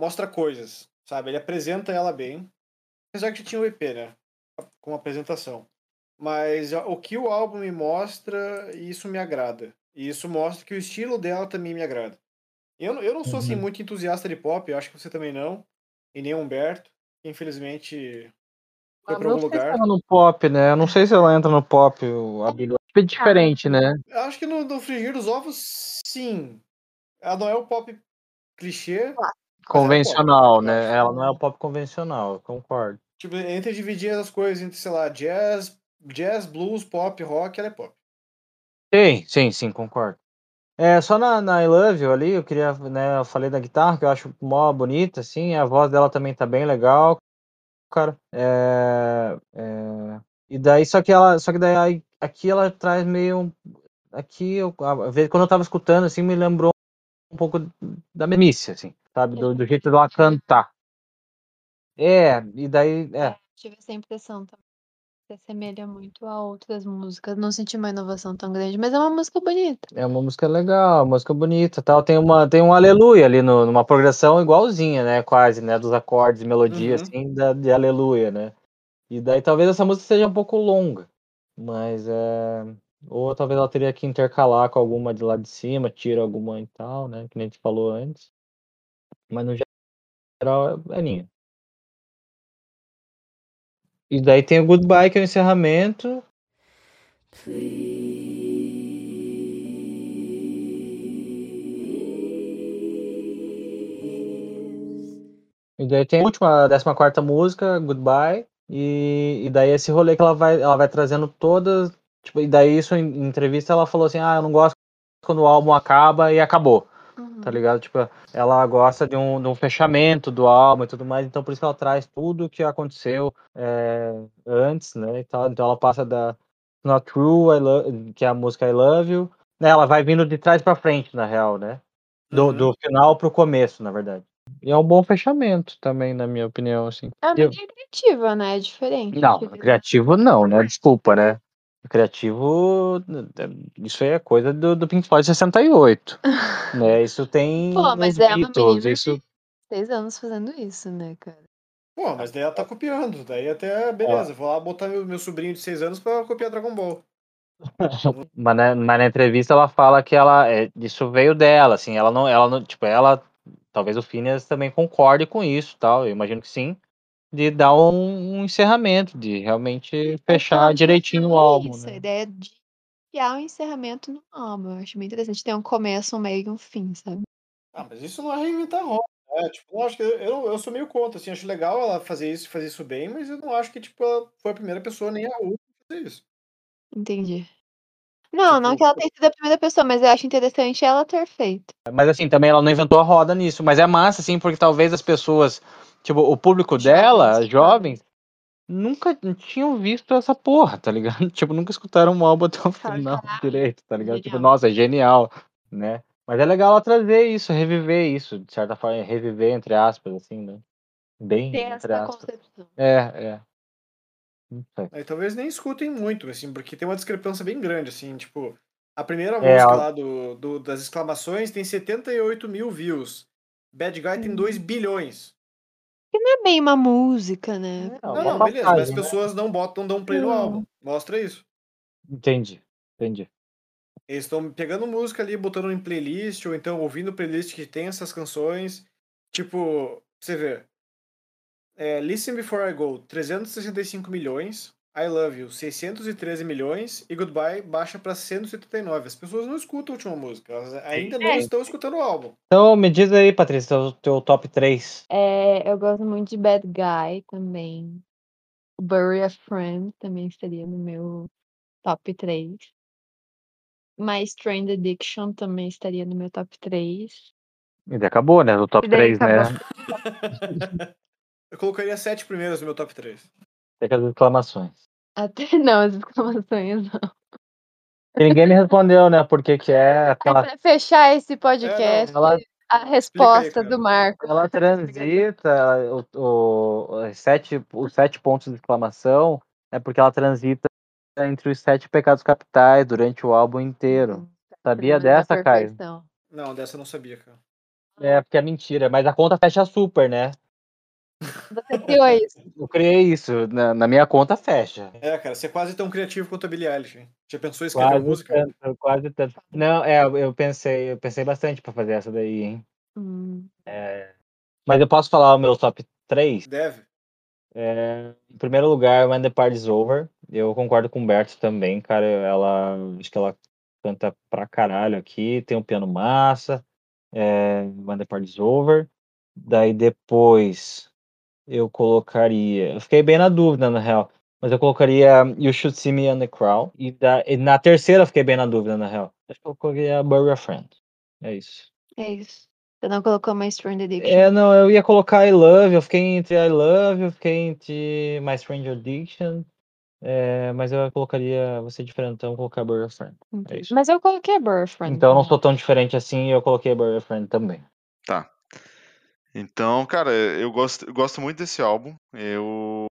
mostra coisas, sabe? Ele apresenta ela bem. Apesar que tinha o EP, né? Com apresentação. Mas o que o álbum me mostra, isso me agrada. E isso mostra que o estilo dela também me agrada. Eu, não- eu não sou assim Uhum. muito entusiasta de pop, eu acho que você também não. E nem o Humberto, que infelizmente foi Ah, não algum sei se lugar. ela no pop, né? Eu não sei se ela entra no pop, o- a Billie. É diferente, né? Eu acho que no, no Frigir dos Ovos, sim. Ela não é o pop clichê. pop, Convencional, eu né? Ela não é o pop convencional, eu concordo. Tipo, entre dividir as coisas entre, sei lá, jazz, jazz, blues, pop, rock, ela é pop. Sim, sim, sim, concordo. É, só na, na I Love You ali, eu queria, né, eu falei da guitarra, que eu acho mó bonita, assim, a voz dela também tá bem legal, cara. É, é, e daí, só que ela, só que daí aí- aqui ela traz meio, aqui, eu, quando eu tava escutando, assim, me lembrou um pouco da mesmice, assim, sabe, do, do jeito dela cantar. É, e daí, é, Tive essa impressão também. Se assemelha muito a outras músicas. Não senti uma inovação tão grande, mas é uma música bonita. É uma música legal, uma música bonita, tal. Tem uma, tem um aleluia ali no, numa progressão igualzinha, né? Quase, né? Dos acordes, melodia, Uhum. assim, da, de aleluia, né? E daí talvez essa música seja um pouco longa, mas é. Ou talvez ela teria que intercalar com alguma de lá de cima, tira alguma e tal, né? Que nem a gente falou antes. Mas no geral é linha. E daí tem o Goodbye, que é o encerramento. E daí tem a última, a décima quarta música, Goodbye. E, e daí esse rolê que ela vai, ela vai trazendo todas. Tipo, e daí isso em, entrevista ela falou assim, ah, eu não gosto quando o álbum acaba e acabou. Tá ligado? Tipo, ela gosta de um, de um fechamento do álbum e tudo mais, então por isso que ela traz tudo o que aconteceu é, antes, né? E tal. Então ela passa da Not True, I Lo- que é a música I Love You. Né, ela vai vindo de trás pra frente, na real, né? Do, Uhum. do final pro começo, na verdade. E é um bom fechamento também, na minha opinião, assim. É uma Eu- criativa, né? É diferente. Não, criativo não, né? Desculpa, né? Criativo, isso aí é coisa do, do Pink Floyd 68. né? Isso tem Pô, mas é uma Beatles, menina isso... de seis anos fazendo isso, né, cara? Pô, mas daí ela tá copiando. Daí até, beleza, vou lá botar meu, meu sobrinho de 6 anos pra copiar Dragon Ball. Mas na, mas na entrevista ela fala que ela é, isso veio dela, assim, ela não, ela não, tipo, ela, talvez o Phineas também concorde com isso, tal, eu imagino que sim, de dar um, um encerramento, de realmente fechar direitinho o é álbum, Isso, a né? ideia de criar um encerramento no álbum. Eu acho bem interessante. Tem um começo, um meio e um fim, sabe? Ah, mas isso não é reinventar roda. É, tipo, eu acho que eu, eu sou meio contra, assim, acho legal ela fazer isso, fazer isso bem, mas eu não acho que, tipo, ela foi a primeira pessoa nem a última a fazer isso. Entendi. Não, não Tipo, que ela tenha sido a primeira pessoa, mas eu acho interessante ela ter feito. Mas assim, também ela não inventou a roda nisso. Mas é massa, assim, porque talvez as pessoas, tipo, o público dela, Jovens, jovens, nunca tinham visto essa porra, tá ligado? Tipo, nunca escutaram um álbum até o final "Caralho, direito, tá ligado? Tipo, genial." nossa, é genial, né? Mas é legal ela trazer isso, reviver isso, de certa forma, reviver, entre aspas, assim, né? Bem, entre essa aspas. concepção. É, é. Aí talvez nem escutem muito, assim, porque tem uma discrepância bem grande, assim, tipo, a primeira É, música a- lá do, do- das exclamações tem 78 mil views. Bad Guy tem 2 bilhões. Que não é bem uma música, né? Não, Não, uma não, beleza, mas as né? pessoas não botam, não dão play no Não. álbum. Mostra isso. Entendi, entendi. Eles estão pegando música ali, botando em playlist, ou então ouvindo playlist que tem essas canções. Tipo, você vê. É, Listen Before I Go, 365 milhões. I Love You, 613 milhões. E Goodbye baixa pra 179. As pessoas não escutam a última música. Elas ainda não É. estão escutando o álbum. Então, me diz aí, Patrícia, o teu top 3. É, eu gosto muito de Bad Guy também. Bury a Friend também estaria no meu top 3. My Strange Addiction também estaria no meu top 3. E daí acabou, né? O top E daí 3, né? acabou. Eu colocaria sete primeiros no meu top 3. Tem aquelas exclamações. Até não, as exclamações não. E ninguém me respondeu, né? Por que que é Aí, aquela... pra fechar esse podcast, Ela, a resposta cara. do Marco. ela transita, o, o, os, sete, os sete pontos de exclamação é porque ela transita entre os sete pecados capitais durante o álbum inteiro. Sabia Sinônimo da dessa, Caio? Não, dessa eu não sabia, cara. É, porque é mentira, mas a conta fecha super, né? Você criou isso. Eu criei isso, na, na minha conta fecha. É, cara, você é quase tão criativo quanto a Billie Eilish. hein? Já pensou em escrever Quase música? tanto, quase tanto. Não, é, eu pensei, eu pensei bastante pra fazer essa daí, hein? Hum. É, mas eu posso falar o meu top 3? Deve. É, em primeiro lugar, When the Party's Over. Eu concordo com o Humberto também, cara. Ela, acho que ela canta pra caralho aqui. Tem um piano massa. É, When the Party's Over. Daí depois eu colocaria. Eu fiquei bem na dúvida, na real. Mas eu colocaria You Should See Me on the Crowd. E, da- e na terceira eu fiquei bem na dúvida, na real. Acho que eu colocaria Bury a Friend. É isso. É isso. Você não colocou My Strange Addiction. É, não, eu ia colocar I Love, eu fiquei entre I Love, eu fiquei entre My Strange Addiction, é, mas eu colocaria, você diferentão, colocar Bury a Friend. É isso. Mas eu coloquei a Boyfriend. Então eu não sou tão diferente assim e eu coloquei Bury a Friend também. Tá. Então, cara, eu gosto, eu gosto muito desse álbum. Eu.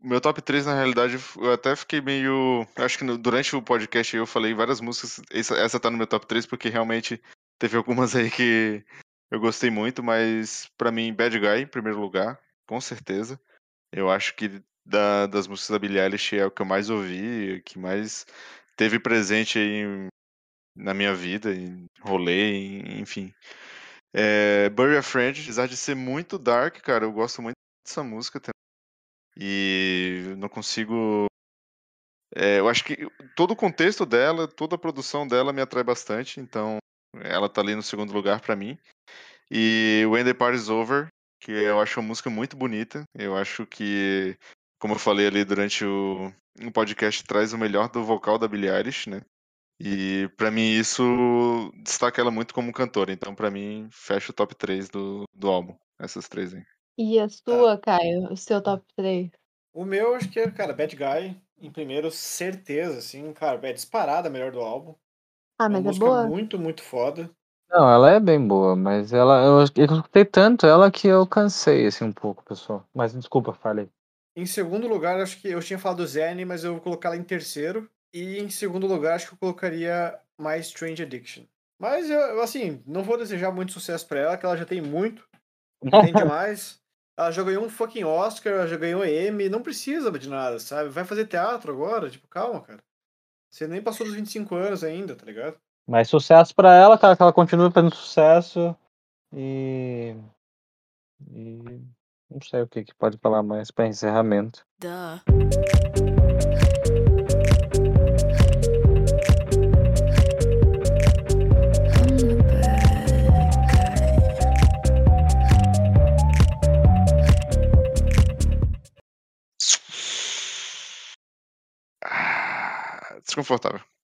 Meu top 3, na realidade, eu até fiquei meio. Acho que no- durante o podcast eu falei várias músicas. Essa, essa tá no meu top 3, porque realmente teve algumas aí que eu gostei muito, mas pra mim, Bad Guy, em primeiro lugar, com certeza. Eu acho que da- das músicas da Billie Eilish é o que eu mais ouvi, que mais teve presente aí na minha vida, em rolê, enfim. É, Bury a Friend, apesar de ser muito dark, cara, eu gosto muito dessa música também. E não consigo. é, eu acho que todo o contexto dela, toda a produção dela me atrai bastante, então ela tá ali no segundo lugar pra mim. E When the Party's Over, que eu acho uma música muito bonita. Eu acho que, como eu falei ali durante o, o podcast, traz o melhor do vocal da Billie Eilish, né? E pra mim isso destaca ela muito como cantora. Então pra mim fecha o top 3 do, do álbum. Essas três aí. E a sua, Caio? O seu top 3? O meu, acho que é, cara, Bad Guy, em primeiro, certeza, assim, cara, é disparada a melhor do álbum. Ah, É uma mas é música boa? muito, muito foda. Não, ela é bem boa, mas ela, eu, eu escutei tanto ela que eu cansei, assim, um pouco, pessoal. Mas desculpa, falei. Em segundo lugar, acho que eu tinha falado Zen, mas eu vou colocar ela em terceiro. E em segundo lugar, acho que eu colocaria My Strange Addiction. Mas, eu, eu, assim, não vou desejar muito sucesso pra ela, que ela já tem muito. Tem demais. Ela já ganhou um fucking Oscar, ela já ganhou Emmy, não precisa de nada, sabe? Vai fazer teatro agora, tipo, calma, cara. Você nem passou dos 25 anos ainda, tá ligado? Mas sucesso pra ela, cara, que ela continue fazendo sucesso e. E. Não sei o que, que pode falar mais pra encerramento. Duh. confortável.